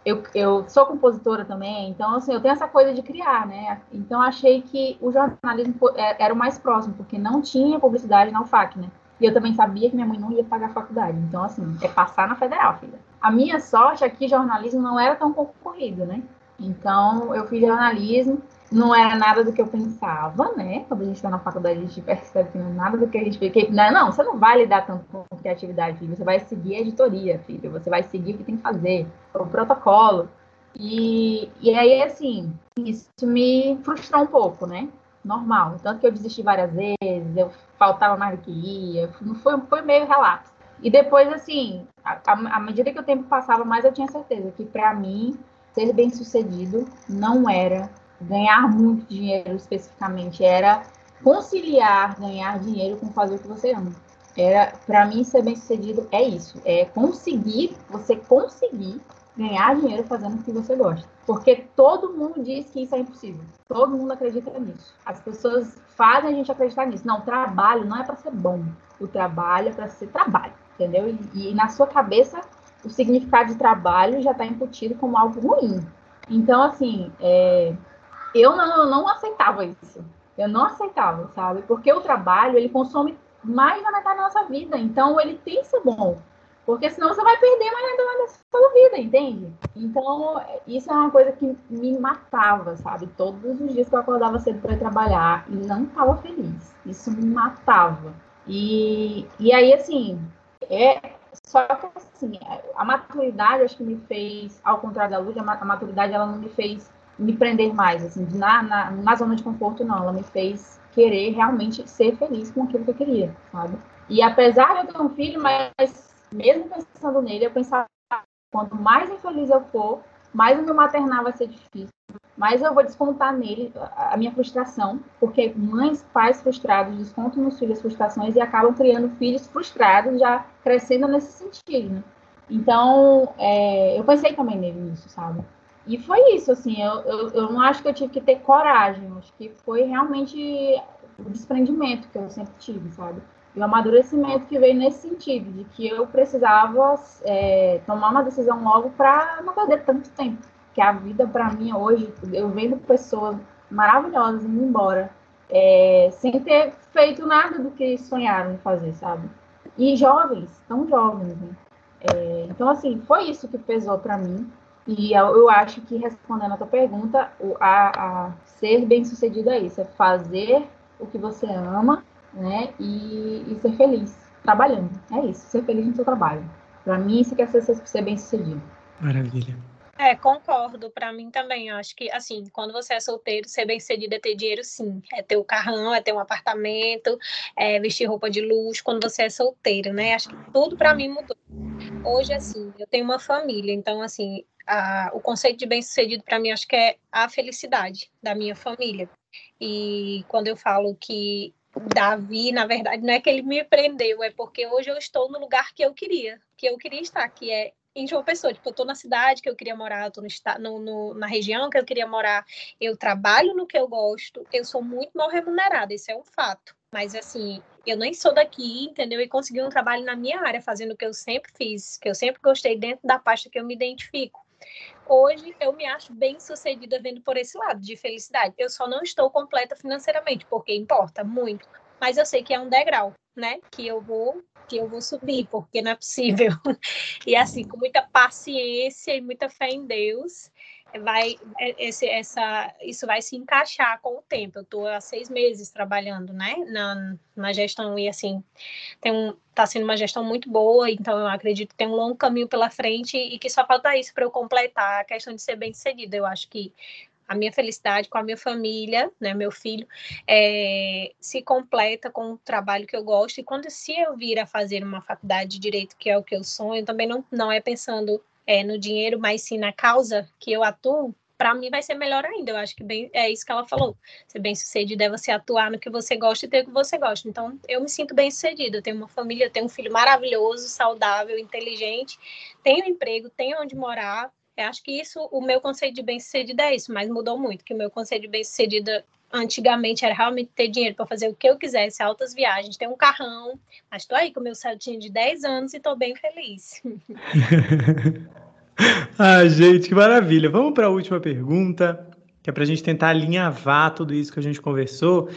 eu, eu sou compositora também, então assim, eu tenho essa coisa de criar, né? Então achei que o jornalismo é, era o mais próximo, porque não tinha publicidade na UFAC, né? E eu também sabia que minha mãe não ia pagar a faculdade. Então, assim, é passar na federal, filha. A minha sorte é que jornalismo não era tão concorrido, né? Então, eu fiz jornalismo não era nada do que eu pensava, né? Quando a gente está na faculdade, a gente percebe que não é nada do que a gente fica. Não, não, você não vai lidar tanto com criatividade, filho. Você vai seguir a editoria, filho. Você vai seguir o que tem que fazer, o protocolo. E, e aí, assim, isso me frustrou um pouco, né? Normal. Tanto que eu desisti várias vezes, eu faltava mais do que ia. Foi, foi meio relapso. E depois, assim, à medida que o tempo passava mais, eu tinha certeza que, para mim, ser bem sucedido não era ganhar muito dinheiro especificamente, era conciliar ganhar dinheiro com fazer o que você ama. Era, para mim, ser bem sucedido é isso, é conseguir, você conseguir ganhar dinheiro fazendo o que você gosta. Porque todo mundo diz que isso é impossível. Todo mundo acredita nisso. As pessoas fazem a gente acreditar nisso. Não, trabalho não é para ser bom. O trabalho é para ser trabalho, entendeu? E, e, na sua cabeça, o significado de trabalho já está incutido como algo ruim. Então, assim, é, eu não, não aceitava isso. Eu não aceitava, sabe? Porque o trabalho, ele consome mais da metade da nossa vida. Então, ele tem que ser bom. Porque senão você vai perder mais da sua vida, entende? Então, isso é uma coisa que me matava, sabe? Todos os dias que eu acordava cedo para trabalhar e não estava feliz. Isso me matava. E, e aí, assim, é, só que assim, a maturidade acho que me fez, ao contrário da Luz, a maturidade ela não me fez me prender mais, assim, na, na, na zona de conforto, não. Ela me fez querer realmente ser feliz com aquilo que eu queria, sabe? E apesar de eu ter um filho, mas mesmo pensando nele, eu pensava, quanto mais infeliz eu for, mais o meu maternar vai ser difícil, mais eu vou descontar nele a minha frustração, porque mães, pais frustrados descontam nos filhos frustrações e acabam criando filhos frustrados, já crescendo nesse sentido, né? Então, é, eu pensei também nele nisso, sabe? E foi isso, assim, eu, eu, eu não acho que eu tive que ter coragem, acho que foi realmente o desprendimento que eu sempre tive, sabe? E o amadurecimento que veio nesse sentido, de que eu precisava é, tomar uma decisão logo para não perder tanto tempo. Que a vida, para mim, hoje, eu vendo pessoas maravilhosas indo embora, é, sem ter feito nada do que sonharam em fazer, sabe? E jovens, tão jovens, né? É, então, assim, foi isso que pesou para mim. E eu, eu, acho que, respondendo a tua pergunta, a, a ser bem-sucedido é isso, é fazer o que você ama né? E, e, ser feliz trabalhando. É isso, ser feliz no seu trabalho. Para mim, isso quer ser, ser bem sucedido. Maravilha. É, concordo. Para mim também. Eu acho que, assim, quando você é solteiro, ser bem sucedido é ter dinheiro, sim. É ter o carrão, é ter um apartamento, é vestir roupa de luxo. Quando você é solteiro, né? Acho que tudo para mim mudou. Hoje, assim, eu tenho uma família, então, assim, a, o conceito de bem sucedido para mim acho que é a felicidade da minha família. E quando eu falo que Davi, na verdade, não é que ele me prendeu, é porque hoje eu estou no lugar que eu queria, que eu queria estar, que é em João Pessoa. Tipo, eu estou na cidade que eu queria morar, eu estou no, no, na região que eu queria morar, eu trabalho no que eu gosto, eu sou muito mal remunerada, isso é um fato. Mas, assim, eu nem sou daqui, entendeu? E consegui um trabalho na minha área, fazendo o que eu sempre fiz, que eu sempre gostei dentro da pasta que eu me identifico hoje eu me acho bem sucedida vendo por esse lado de felicidade. Eu só não estou completa financeiramente, porque importa muito. Mas eu sei que é um degrau, né? Que eu vou que eu vou subir, porque não é possível. [LAUGHS] E assim, com muita paciência e muita fé em Deus, vai é, esse, essa, isso vai se encaixar com o tempo. Eu estou há seis meses trabalhando, né, na, na gestão e assim tem um, tá sendo uma gestão muito boa. Então eu acredito que tem um longo caminho pela frente e que só falta isso para eu completar a questão de ser bem sucedida. Eu acho que a minha felicidade com a minha família, né, meu filho, é, se completa com o trabalho que eu gosto. E quando se eu vir a fazer uma faculdade de direito, que é o que eu sonho, também não, não é pensando é, no dinheiro, mas sim na causa que eu atuo, para mim vai ser melhor ainda. Eu acho que bem, é isso que ela falou. Ser bem sucedido é você atuar no que você gosta e ter o que você gosta. Então, eu me sinto bem sucedida. Eu tenho uma família, tenho um filho maravilhoso, saudável, inteligente, tenho emprego, tenho onde morar. Eu acho que isso, o meu conceito de bem sucedido é isso, mas mudou muito. Que o meu conceito de bem sucedida antigamente era realmente ter dinheiro para fazer o que eu quisesse, altas viagens, ter um carrão. Mas estou aí com o meu saltinho de 10 anos e estou bem feliz. [LAUGHS] ah, gente, que maravilha. Vamos para a última pergunta, que é para a gente tentar alinhavar tudo isso que a gente conversou.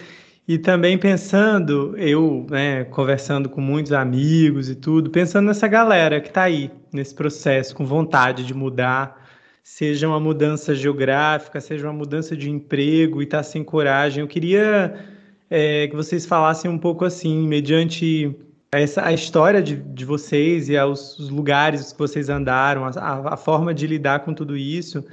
E também pensando, eu, né, conversando com muitos amigos e tudo, pensando nessa galera que está aí, nesse processo, com vontade de mudar, seja uma mudança geográfica, seja uma mudança de emprego e está sem coragem. Eu queria é, que vocês falassem um pouco assim, mediante essa, a história de, de vocês e os, os lugares que vocês andaram, a, a, forma de lidar com tudo isso,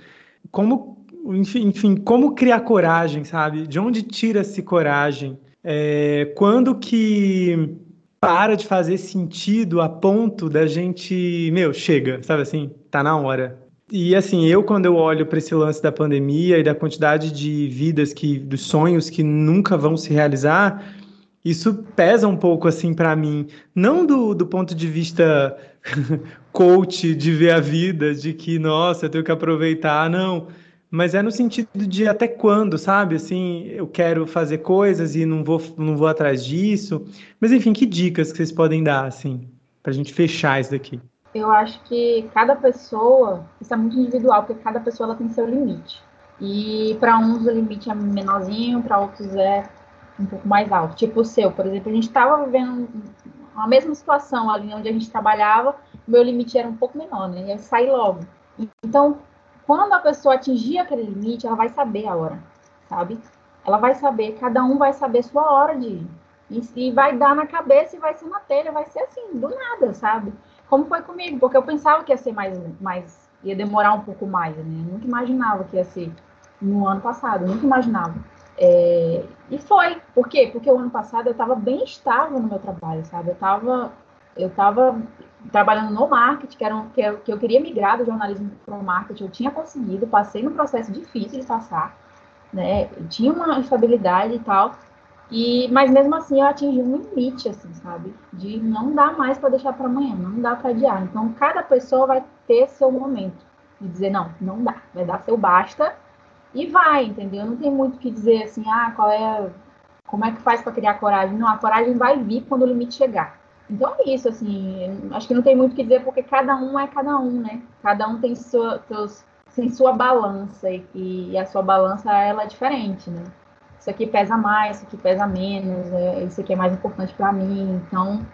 como, enfim, enfim, como criar coragem, sabe? De onde tira-se coragem? É, quando que para de fazer sentido a ponto da gente, meu, chega, sabe assim? Tá na hora. E assim, eu quando eu olho para esse lance da pandemia e da quantidade de vidas que, dos sonhos que nunca vão se realizar, isso pesa um pouco assim para mim, não do, do ponto de vista [LAUGHS] coach de ver a vida, de que nossa, eu tenho que aproveitar, não, mas é no sentido de até quando, sabe? Assim, eu quero fazer coisas e não vou não vou atrás disso. Mas enfim, que dicas que vocês podem dar assim, para a gente fechar isso daqui? Eu acho que cada pessoa, isso é muito individual, porque cada pessoa ela tem seu limite. E para uns o limite é menorzinho, para outros é um pouco mais alto. Tipo o seu, por exemplo, a gente estava vivendo a mesma situação ali onde a gente trabalhava, o meu limite era um pouco menor, né? Ia sair logo. Então, quando a pessoa atingir aquele limite, ela vai saber a hora, sabe? Ela vai saber, cada um vai saber sua hora de ir. E, e vai dar na cabeça e vai ser na telha, vai ser assim, do nada, sabe? Como foi comigo, porque eu pensava que ia ser mais, mais ia demorar um pouco mais, né? Eu nunca imaginava que ia ser no ano passado, nunca imaginava. É, e foi. Por quê? Porque o ano passado eu estava bem estável no meu trabalho, sabe? Eu estava eu tava trabalhando no marketing, que, era um, que, eu, que eu queria migrar do jornalismo para o marketing. Eu tinha conseguido, passei no processo difícil de passar, né? Tinha uma estabilidade e tal. E, mas mesmo assim eu atingi um limite, assim, sabe? De não dá mais para deixar para amanhã, não dá para adiar. Então cada pessoa vai ter seu momento de dizer não, não dá, vai dar seu basta e vai, entendeu? Não tem muito que dizer assim, ah, qual é, como é que faz para criar coragem? Não, a coragem vai vir quando o limite chegar. Então é isso, assim, acho que não tem muito o que dizer porque cada um é cada um, né? Cada um tem sua, teus, tem sua balança e, e a sua balança ela é diferente, né? Isso aqui pesa mais, isso aqui pesa menos, é, isso aqui é mais importante para mim. Então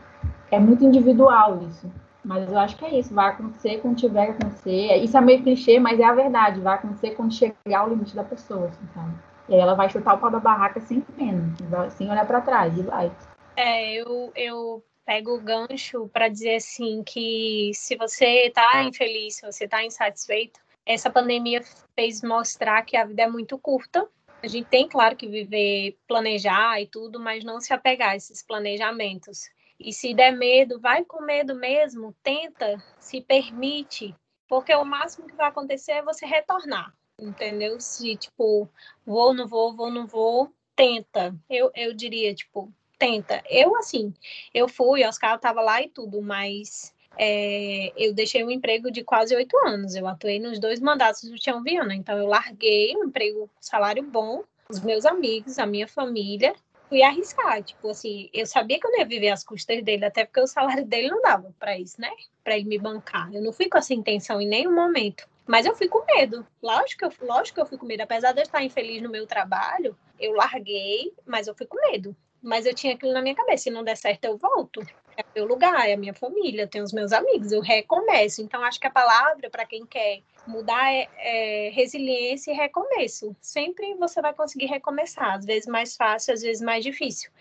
é muito individual isso. Mas eu acho que é isso, vai acontecer quando tiver que acontecer. Isso é meio clichê, mas é a verdade. Vai acontecer quando chegar ao limite da pessoa, assim, sabe? E aí ela vai chutar o pau da barraca sem pena, sem olhar para trás, e vai. É, eu, eu pego o gancho para dizer assim que se você está infeliz, se você está insatisfeito, essa pandemia fez mostrar que a vida é muito curta. A gente tem, claro, que viver, planejar e tudo, mas não se apegar a esses planejamentos. E se der medo, vai com medo mesmo, tenta, se permite, porque o máximo que vai acontecer é você retornar, entendeu? Se, tipo, vou, não vou, vou, não vou, tenta. Eu, eu diria, tipo, tenta. Eu, assim, eu fui, Oscar estava lá e tudo, mas é, eu deixei um emprego de quase oito anos. Eu atuei nos dois mandatos do Tião Viana, então eu larguei um emprego, salário bom, os meus amigos, a minha família, fui arriscar. Tipo assim, eu sabia que eu não ia viver às custas dele, até porque o salário [LAUGHS] dele não dava para isso, né? Para ele me bancar. Eu não fui com essa intenção em nenhum momento. Mas eu fui com medo. Lógico que eu, lógico que eu fui com medo. Apesar de eu estar infeliz no meu trabalho, eu larguei, mas eu fui com medo. Mas eu tinha aquilo na minha cabeça. Se não der certo, eu volto. É meu lugar, é a minha família, eu tenho os meus amigos, eu recomeço. Então, acho que a palavra, para quem quer mudar, é, é, resiliência e recomeço. Sempre você vai conseguir recomeçar. Às vezes mais fácil, às vezes mais difícil.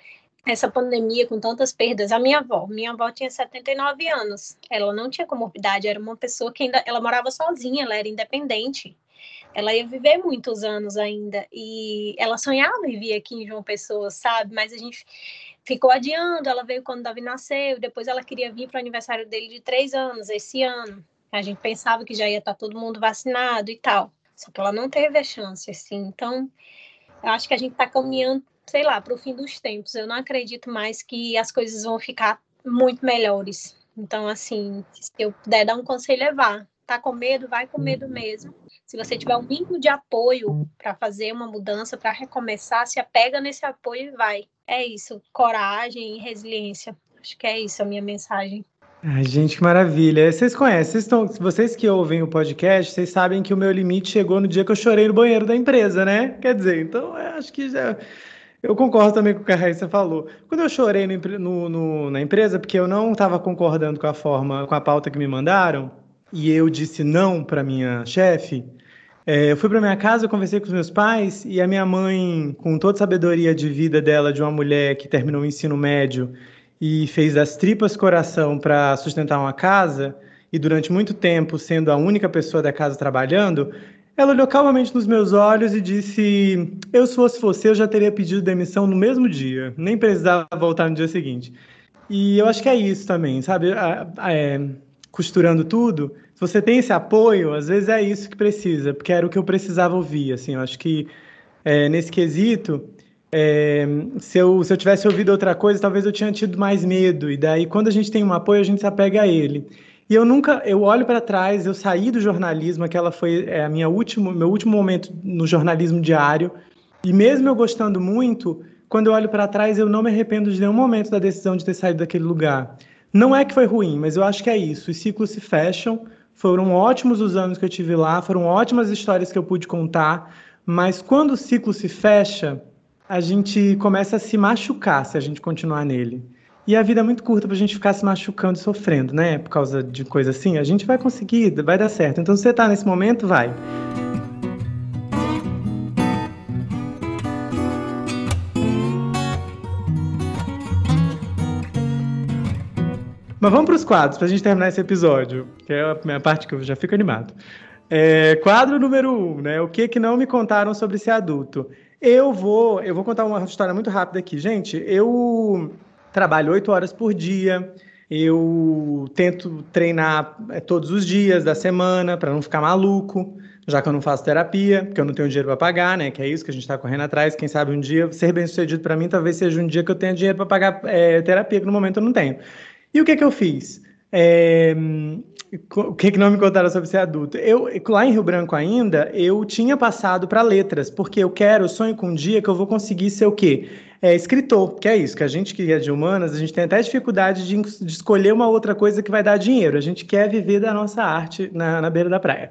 Essa pandemia com tantas perdas, a minha avó, minha avó tinha 79 anos, ela não tinha comorbidade, era uma pessoa que ainda, ela morava sozinha, ela era independente, ela ia viver muitos anos ainda e ela sonhava em vir aqui em João Pessoa, sabe? Mas a gente ficou adiando. Ela veio quando Davi nasceu, depois ela queria vir para o aniversário dele de três anos, esse ano. A gente pensava que já ia estar tá todo mundo vacinado e tal. Só que ela não teve a chance, assim. Então, eu acho que a gente está caminhando, sei lá, para o fim dos tempos. Eu não acredito mais que as coisas vão ficar muito melhores. Então, assim, se eu puder dar um conselho, é vá. Tá com medo? Vai com medo mesmo se você tiver um mínimo de apoio para fazer uma mudança, para recomeçar, se apega nesse apoio e vai. É isso, coragem e resiliência. Acho que é isso a minha mensagem. Ai, gente, que maravilha. Vocês conhecem, vocês, vocês que ouvem o podcast, vocês sabem que o meu limite chegou no dia que eu chorei no banheiro da empresa, né? Quer dizer, então acho que já. Eu concordo também com o que a Raíssa falou. Quando eu chorei no, no, no, na empresa, porque eu não estava concordando com a forma, com a pauta que me mandaram, e eu disse não para minha chefe, é, eu fui para minha casa, eu conversei com os meus pais e a minha mãe, com toda a sabedoria de vida dela, de uma mulher que terminou o ensino médio e fez das tripas coração para sustentar uma casa, e durante muito tempo sendo a única pessoa da casa trabalhando, ela olhou calmamente nos meus olhos e disse: Eu, se fosse você, eu já teria pedido demissão no mesmo dia, nem precisava voltar no dia seguinte. E eu acho que é isso também, sabe? É, costurando tudo, se você tem esse apoio, às vezes é isso que precisa, porque era o que eu precisava ouvir, assim, eu acho que é, nesse quesito, é, se, eu, se eu tivesse ouvido outra coisa, talvez eu tinha tido mais medo, e daí quando a gente tem um apoio, a gente se apega a ele. E eu nunca, eu olho para trás, eu saí do jornalismo, aquela foi é, a minha último, meu último momento no jornalismo diário, e mesmo eu gostando muito, quando eu olho para trás, eu não me arrependo de nenhum momento da decisão de ter saído daquele lugar. Não é que foi ruim, mas eu acho que é isso. Os ciclos se fecham. Foram ótimos os anos que eu tive lá, foram ótimas histórias que eu pude contar, mas quando o ciclo se fecha, a gente começa a se machucar se a gente continuar nele. E a vida é muito curta para a gente ficar se machucando e sofrendo, né? Por causa de coisa assim. A gente vai conseguir, vai dar certo. Então, se você está nesse momento, vai. Mas vamos para os quadros, para a gente terminar esse episódio, que é a minha parte que eu já fico animado. É, quadro número um, né? O que que não me contaram sobre ser adulto? Eu vou, eu vou contar uma história muito rápida aqui, gente. Eu trabalho oito horas por dia. Eu tento treinar é, todos os dias da semana para não ficar maluco, já que eu não faço terapia, porque eu não tenho dinheiro para pagar, né? Que é isso que a gente está correndo atrás. Quem sabe um dia ser bem sucedido para mim, talvez seja um dia que eu tenha dinheiro para pagar é, terapia, que no momento eu não tenho. E o que, que eu fiz? É, o que, que não me contaram sobre ser adulto? Eu, lá em Rio Branco ainda, eu tinha passado para letras, porque eu quero, sonho com um dia que eu vou conseguir ser o quê? É, escritor, que é isso, que a gente que é de humanas, a gente tem até dificuldade de, de escolher uma outra coisa que vai dar dinheiro. A gente quer viver da nossa arte na, na beira da praia.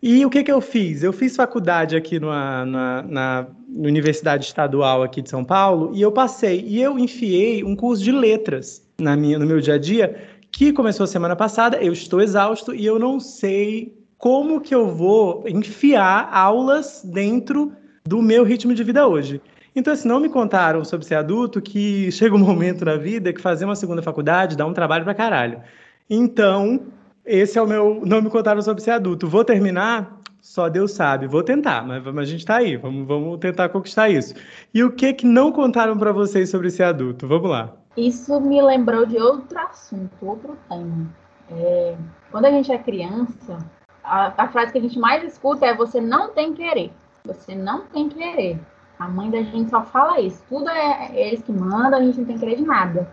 E o que, que eu fiz? Eu fiz faculdade aqui numa, na, na, Universidade Estadual aqui de São Paulo e eu passei. E eu enfiei um curso de letras na minha, no meu dia a dia, que começou semana passada. Eu estou exausto e eu não sei como que eu vou enfiar aulas dentro do meu ritmo de vida hoje. Então, assim, não me contaram sobre ser adulto que [LAUGHS] chega um momento na vida que fazer uma segunda faculdade dá um trabalho pra caralho. Então, esse é o meu. Não me contaram sobre ser adulto. Vou terminar? Só Deus sabe. Vou tentar, mas, a gente está aí. Vamos, vamos tentar conquistar isso. E o que que não contaram para vocês sobre ser adulto? Vamos lá. Isso me lembrou de outro assunto, outro tema. É, quando a gente é criança, a, a frase que a gente mais escuta é: você não tem querer. Você não tem querer. A mãe da gente só fala isso. Tudo é, é eles que mandam, a gente não tem querer de nada.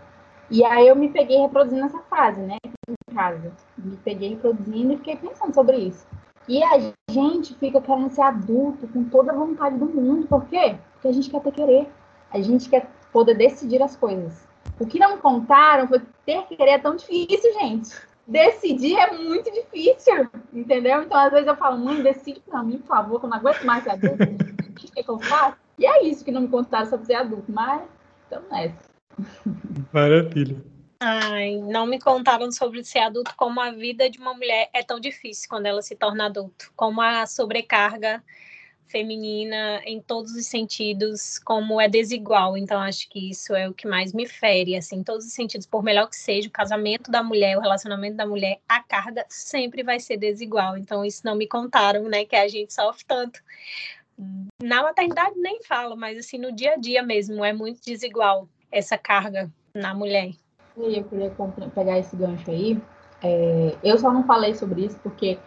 E aí eu me peguei reproduzindo essa frase, né? Em casa. Me peguei reproduzindo e fiquei pensando sobre isso. E a gente fica querendo ser adulto com toda a vontade do mundo. Por quê? Porque a gente quer ter querer. A gente quer poder decidir as coisas. O que não contaram foi que ter querer é tão difícil, gente. Decidir é muito difícil, entendeu? Então, às vezes eu falo, mãe, decide pra mim, por favor, que eu não aguento mais ser adulto. [LAUGHS] O que, é que eu faço? E é isso que não me contaram sobre ser adulto, mas estamos nessa. Maravilha. Ai, não me contaram sobre ser adulto como a vida de uma mulher é tão difícil quando ela se torna adulto, como a sobrecarga feminina em todos os sentidos, como é desigual. Então acho que isso é o que mais me fere, assim, em todos os sentidos, por melhor que seja o casamento da mulher, o relacionamento da mulher, a carga sempre vai ser desigual. Então isso não me contaram, né, que a gente sofre tanto. Na maternidade nem falo, mas assim no dia a dia mesmo é muito desigual essa carga na mulher. Eu queria pegar esse gancho aí. É, eu só não falei sobre isso porque,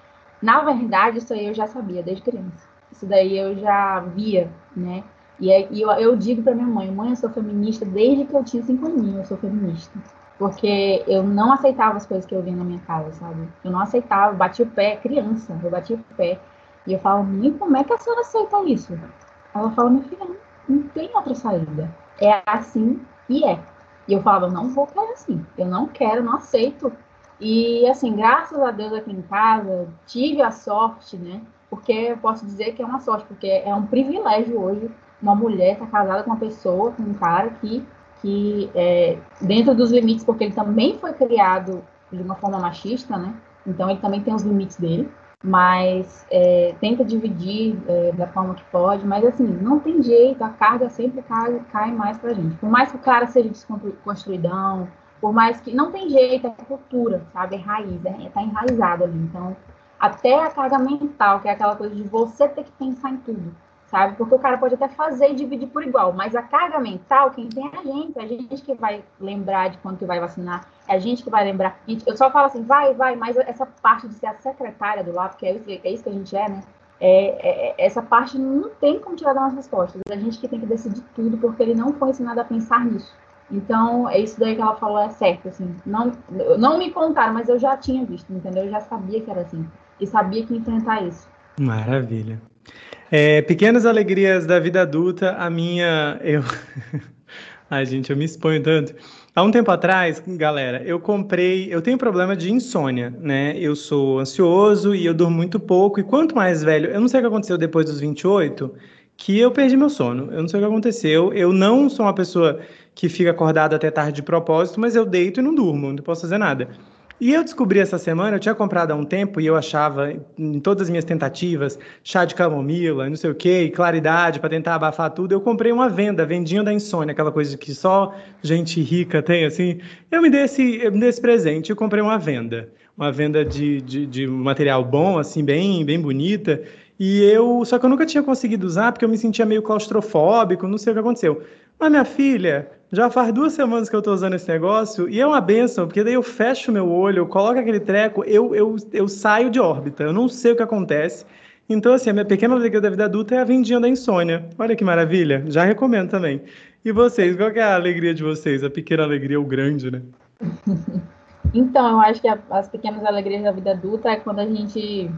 na verdade, isso aí eu já sabia desde criança. Isso daí eu já via, né? E, e eu, eu digo para minha mãe, mãe, eu sou feminista desde que eu tinha cinco aninhos, eu sou feminista. Porque eu não aceitava as coisas que eu via na minha casa, sabe? Eu não aceitava, eu bati o pé, criança, eu bati o pé. E eu falo, mãe, como é que a senhora aceita isso? Ela fala, minha filha, não, não tem outra saída. É assim e é. E eu falava, não vou querer assim, eu não quero, não aceito. E assim, graças a Deus aqui em casa, tive a sorte, né? Porque eu posso dizer que é uma sorte, porque é um privilégio hoje uma mulher estar tá casada com uma pessoa, com um cara que, que é, dentro dos limites, porque ele também foi criado de uma forma machista, né? Então ele também tem os limites dele mas é, tenta dividir é, da forma que pode, mas assim, não tem jeito, a carga sempre cai, cai mais pra gente. Por mais que o cara seja desconstruidão, por mais que. Não tem jeito, é cultura, sabe? É raiz, é, tá enraizado ali. Então, até a carga mental, que é aquela coisa de você ter que pensar em tudo. Sabe? Porque o cara pode até fazer e dividir por igual, mas a carga mental, quem tem é a gente, é a gente que vai lembrar de quando que vai vacinar, é a gente que vai lembrar. Eu só falo assim, vai, vai, mas essa parte de ser a secretária do lado, que é isso, é que a gente é, né? É, é, essa parte não tem como tirar das nossas. É a gente que tem que decidir tudo, porque ele não foi ensinado a pensar nisso. Então, é isso daí que ela falou é certo, assim. Não, não me contaram, mas eu já tinha visto, entendeu? Eu já sabia que era assim. E sabia que enfrentar isso. Maravilha. É, pequenas alegrias da vida adulta, a minha. Eu. [LAUGHS] Ai, gente, eu me exponho tanto. Há um tempo atrás, galera, eu comprei. Eu tenho problema de insônia, né? Eu sou ansioso e eu durmo muito pouco. E quanto mais velho, eu não sei o que aconteceu depois dos 28, que eu perdi meu sono. Eu não sei o que aconteceu. Eu não sou uma pessoa que fica acordada até tarde de propósito, mas eu deito e não durmo, não posso fazer nada. E eu descobri essa semana, eu tinha comprado há um tempo e eu achava, em todas as minhas tentativas, chá de camomila, não sei o quê, claridade para tentar abafar tudo, eu comprei uma venda, vendinha da insônia, aquela coisa que só gente rica tem, assim. Eu me dei esse, eu me dei esse presente, eu comprei uma venda, uma venda de, de, de material bom, assim, bem, bem bonita. E eu, só que eu nunca tinha conseguido usar porque eu me sentia meio claustrofóbico, não sei o que aconteceu. Mas minha filha, já faz duas semanas que eu estou usando esse negócio e é uma benção, porque daí eu fecho meu olho, eu coloco aquele treco, eu, eu, eu saio de órbita, eu não sei o que acontece. Então, assim, a minha pequena alegria da vida adulta é a vendinha da insônia. Olha que maravilha, já recomendo também. E vocês, qual é a alegria de vocês? A pequena alegria ou grande, né? [LAUGHS] Então, eu acho que a, as pequenas alegrias da vida adulta é quando a gente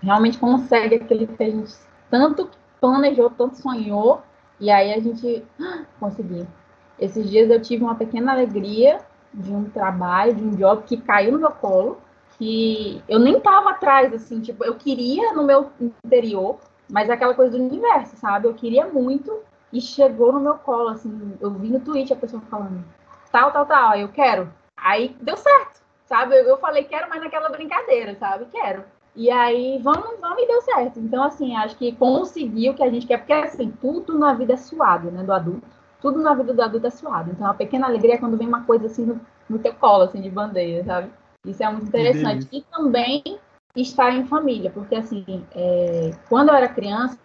realmente consegue aquilo que a gente tanto planejou, tanto sonhou, e aí a gente ah, conseguiu. Esses dias eu tive uma pequena alegria de um trabalho, de um job que caiu no meu colo, que eu nem tava atrás, assim, tipo, eu queria no meu interior, mas é aquela coisa do universo, sabe? Eu queria muito e chegou no meu colo, assim, eu vi no tweet a pessoa falando, tal, tal, tal, eu quero. Aí deu certo, sabe? Eu, eu falei, quero, mas naquela brincadeira, sabe? Quero. E aí, vamos, vamos e deu certo. Então, assim, acho que conseguiu o que a gente quer, porque, assim, tudo na vida é suado, né, do adulto. Tudo na vida do adulto é suado. Então, a pequena alegria é quando vem uma coisa, assim, no, no teu colo, assim, de bandeira, sabe? Isso é muito interessante. E também estar em família, porque, assim, é, quando eu era criança,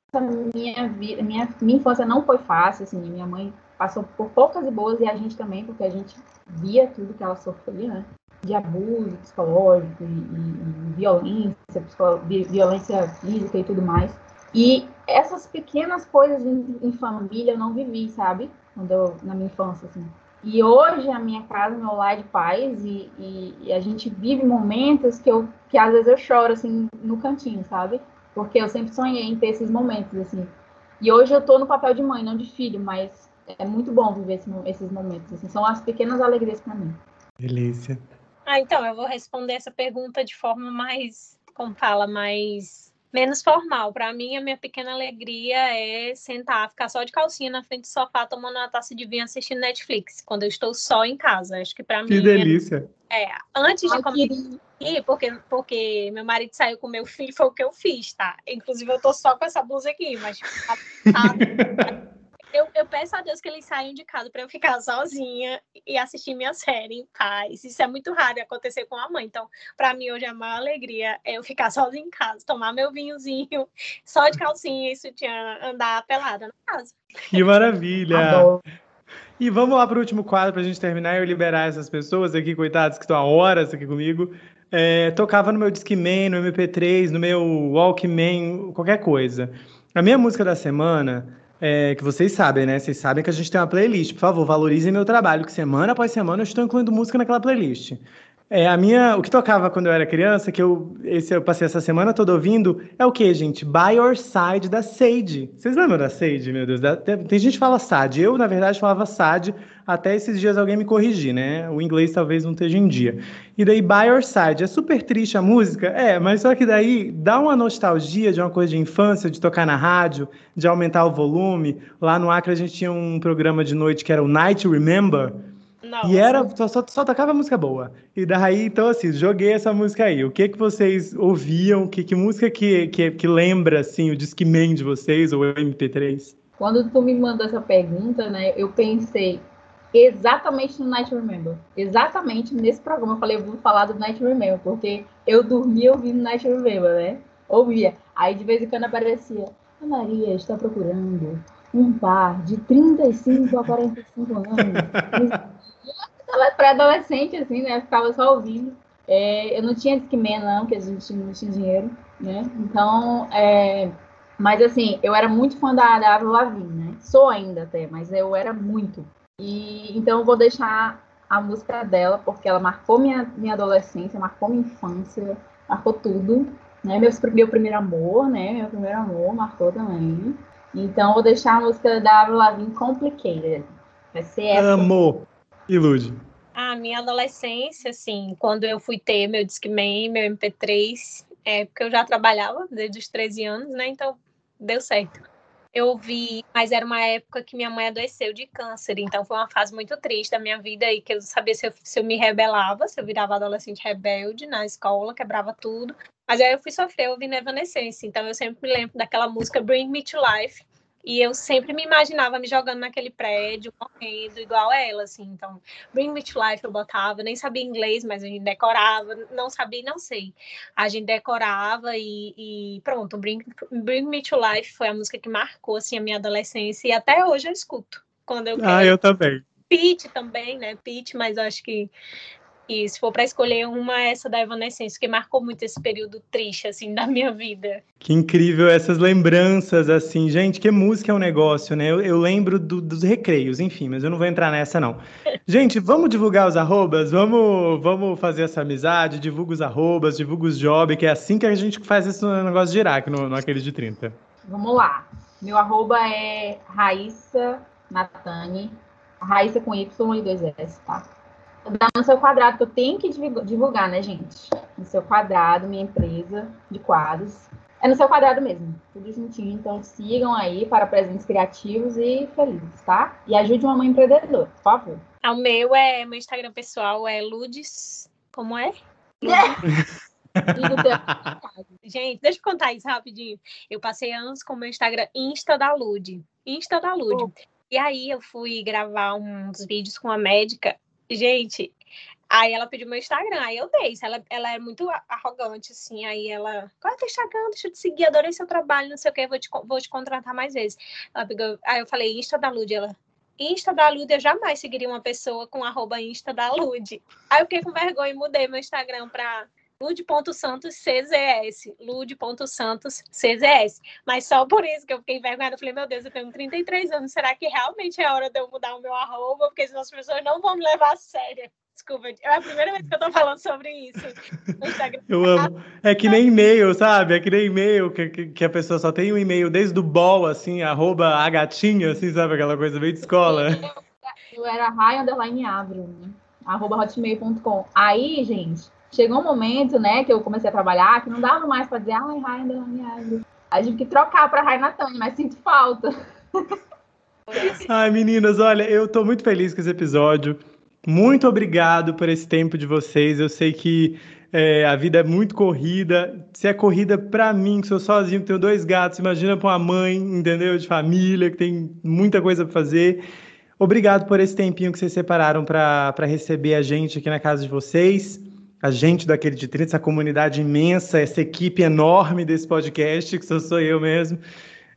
minha, vida, minha, minha infância não foi fácil, assim, minha mãe passou por poucas e boas, e a gente também, porque a gente via tudo que ela sofria, né? De abuso psicológico e, e, violência, violência física e tudo mais. E essas pequenas coisas em, em, família eu não vivi, sabe? Quando eu, na minha infância, assim. E hoje a minha casa, meu lar é de paz, e, e, e, a gente vive momentos que, eu, que às vezes eu choro, assim, no cantinho, sabe? Porque eu sempre sonhei em ter esses momentos, assim. E hoje eu tô no papel de mãe, não de filho, mas é muito bom viver esse, esses momentos, assim. São as pequenas alegrias para mim. Delícia. Ah, então, eu vou responder essa pergunta de forma mais, como fala, mais menos formal. Para mim, a minha pequena alegria é sentar, ficar só de calcinha na frente do sofá, tomando uma taça de vinho assistindo Netflix, quando eu estou só em casa. Acho que para mim. Que delícia! É, antes de começar. Porque, porque meu marido saiu com meu filho, foi o que eu fiz, tá? Inclusive, eu tô só com essa blusa aqui, mas. [LAUGHS] Tá, tá, eu, eu peço a Deus que eles saiam de casa para eu ficar [LAUGHS] sozinha e assistir minha série em paz. Isso é muito raro acontecer com a mãe. Então, para mim, hoje a maior alegria é eu ficar [LAUGHS] sozinha em casa, tomar meu vinhozinho, só de calcinha e sutiã, andar pelada na casa. Que maravilha! E vamos lá para o último quadro para a gente terminar e eu liberar essas pessoas aqui, coitadas, que estão há horas aqui comigo. É, tocava no meu Discman, no MP3, no meu Walkman, qualquer coisa. A minha música da semana é, que vocês sabem, né? Vocês sabem que a gente tem uma playlist. Por favor, valorizem meu trabalho, que semana após semana eu estou incluindo música naquela playlist. É, a minha, o que tocava quando eu era criança, que eu, esse eu passei essa semana toda ouvindo, é o que, gente? By Your Side da Sage. Vocês lembram da Sage, meu Deus? tem, tem, gente que fala Sad. Eu, na verdade, falava Sad, até esses dias alguém me corrigir, né? O inglês talvez não esteja em dia. E daí, By Your Side. É super triste a música? É, mas só que daí dá uma nostalgia de uma coisa de infância, de tocar na rádio, de aumentar o volume. Lá no Acre a gente tinha um programa de noite que era o Night Remember, não, e era, só, só, só, tocava música boa. E daí, então, assim, joguei essa música aí. O que que vocês ouviam? Que, que música que, que, que lembra, assim, o Discman de vocês, ou MP3? Quando tu me mandou essa pergunta, né, eu pensei exatamente no Night Remember. Exatamente nesse programa. Eu falei, eu vou falar do Night Remember, porque eu dormia ouvindo Night Remember, né? Ouvia. Aí, de vez em quando, aparecia A Maria está procurando um par de 35 a 45 anos. Estava pré-adolescente, assim, né? Ficava só ouvindo. É, eu não tinha Discman, não, porque a gente não tinha dinheiro, né? Então, é, mas assim, eu era muito fã da, da Avril Lavigne, né? Sou ainda até, mas eu era muito. E então eu vou deixar a música dela, porque ela marcou minha, minha adolescência, marcou minha infância, marcou tudo. Né? Meu, meu primeiro amor, né? Meu primeiro amor marcou também. Então, vou deixar a música da Avril Lavigne Complicated. Vai ser essa. Amor. Ilude. A minha adolescência, assim, quando eu fui ter meu Discman, meu MP3, é porque eu já trabalhava desde os 13 anos, né? Então, deu certo. Eu vi, mas era uma época que minha mãe adoeceu de câncer, então foi uma fase muito triste da minha vida aí, que eu sabia se eu, se eu me rebelava, se eu virava adolescente rebelde na escola, quebrava tudo, mas aí eu fui sofrer ouvindo Evanescence, então eu sempre me lembro daquela música Bring Me to Life, e eu sempre me imaginava me jogando naquele prédio, morrendo igual ela, assim. Então, Bring Me to Life eu botava, nem sabia inglês, mas a gente decorava, não sabia, não sei. A gente decorava e, e pronto, Bring, Bring Me to Life foi a música que marcou, assim, a minha adolescência e até hoje eu escuto. Quando eu ah, eu também. Pete também, né? Pete, mas eu acho que e se for para escolher uma, é essa da Evanescence, que marcou muito esse período triste, assim, [LAUGHS] da minha vida. Que incrível essas lembranças, assim. Gente, que música é um negócio, né? Eu, eu lembro do, dos recreios, enfim, mas eu não vou entrar nessa, não. [LAUGHS] Gente, vamos divulgar os arrobas? Vamos, vamos fazer essa amizade? Divulga os arrobas, divulga os job, que é assim que a gente faz esse negócio girar aqui no, no Aquele de 30. Vamos lá. Meu arroba é Raíssa Natani. Raíssa com Y e dois S, tá? Dá no seu quadrado, que eu tenho que divulgar, né, gente? No seu quadrado, minha empresa de quadros. É no seu quadrado mesmo, tudo juntinho. Então sigam aí para presentes criativos e felizes, tá? E ajude uma mãe empreendedora, por favor. Ah, o meu é, meu Instagram pessoal é Ludes. Como é? [LAUGHS] [LAUGHS] Gente, deixa eu contar isso rapidinho. Eu passei anos com o meu Instagram Insta da Lude. Insta da Lude. Oh. E aí eu fui gravar uns vídeos com a médica Gente, aí ela pediu meu Instagram, aí eu dei. Ela, ela é muito arrogante, assim. Aí ela, qual é o teu Instagram? Deixa eu te seguir, adorei seu trabalho, não sei o que, vou te, vou te contratar mais vezes. Ela pegou, aí eu falei, Insta da Lud. Ela, Insta da Lud, eu jamais seguiria uma pessoa com arroba Insta da Lud. Aí eu fiquei com vergonha e mudei meu Instagram para Lud.santosczs, Lud.santosczs. Mas só por isso que eu fiquei envergonhada. Eu falei, meu Deus, eu tenho 33 anos, será que realmente é hora de eu mudar o meu arroba? Porque senão as pessoas não vão me levar a sério. Desculpa, é a primeira vez que eu tô falando sobre isso. [LAUGHS] Eu amo. É que nem e-mail, sabe? É que nem e-mail, que, que a pessoa só tem um e-mail desde o bol, assim, arroba a gatinha, assim, sabe? Aquela coisa bem de escola. [LAUGHS] Eu era raio underline abril, né? arroba hotmail.com. Aí, gente, chegou um momento, né, que eu comecei a trabalhar, que não dava mais para dizer, ai, da minha Aí tive que trocar para Raia Natânia, mas sinto falta. [LAUGHS] Ai, meninas, olha, eu tô muito feliz com esse episódio. Muito obrigado por esse tempo de vocês. Eu sei que é, a vida é muito corrida. Se é corrida para mim, que sou sozinho, tenho dois gatos, imagina para uma mãe, entendeu? De família, que tem muita coisa para fazer. Obrigado por esse tempinho que vocês separaram para receber a gente aqui na casa de vocês a gente daquele de 30, essa comunidade imensa, essa equipe enorme desse podcast, que só sou eu mesmo.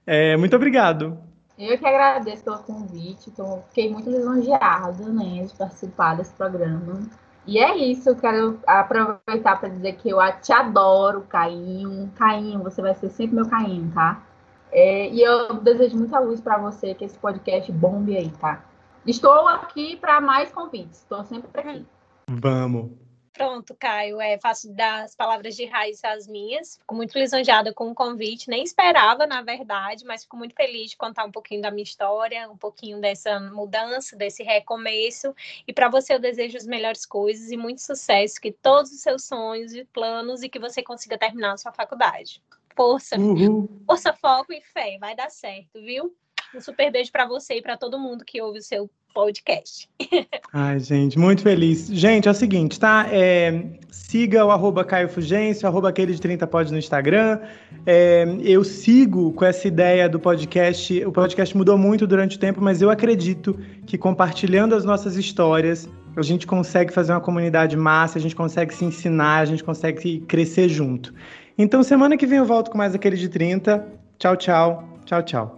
É, muito obrigado. Eu que agradeço pelo convite, tô, fiquei muito lisonjeada né, de participar desse programa. E é isso, eu quero aproveitar para dizer que eu te adoro, Cainho. Cainho, você vai ser sempre meu Cainho, tá? É, e eu desejo muita luz para você, que esse podcast bombe aí, tá? Estou aqui para mais convites, estou sempre aqui. Vamos. Pronto, Caio, é, faço das palavras de raiz as minhas. Fico muito lisonjeada com o convite. Nem esperava, na verdade, mas fico muito feliz de contar um pouquinho da minha história, um pouquinho dessa mudança, desse recomeço. E para você eu desejo as melhores coisas e muito sucesso, que todos os seus sonhos e planos e que você consiga terminar a sua faculdade. Força, uhum. força, foco e fé, vai dar certo, viu? Um super beijo para você e para todo mundo que ouve o seu podcast. [LAUGHS] Ai, gente, muito feliz. Gente, é o seguinte, tá? É, siga o arroba Caio Fugêncio, arroba aquele de 30 pode no Instagram. É, eu sigo com essa ideia do podcast. O podcast mudou muito durante o tempo, mas eu acredito que compartilhando as nossas histórias, a gente consegue fazer uma comunidade massa, a gente consegue se ensinar, a gente consegue crescer junto. Então, semana que vem eu volto com mais aquele de 30. Tchau, tchau. Tchau, tchau.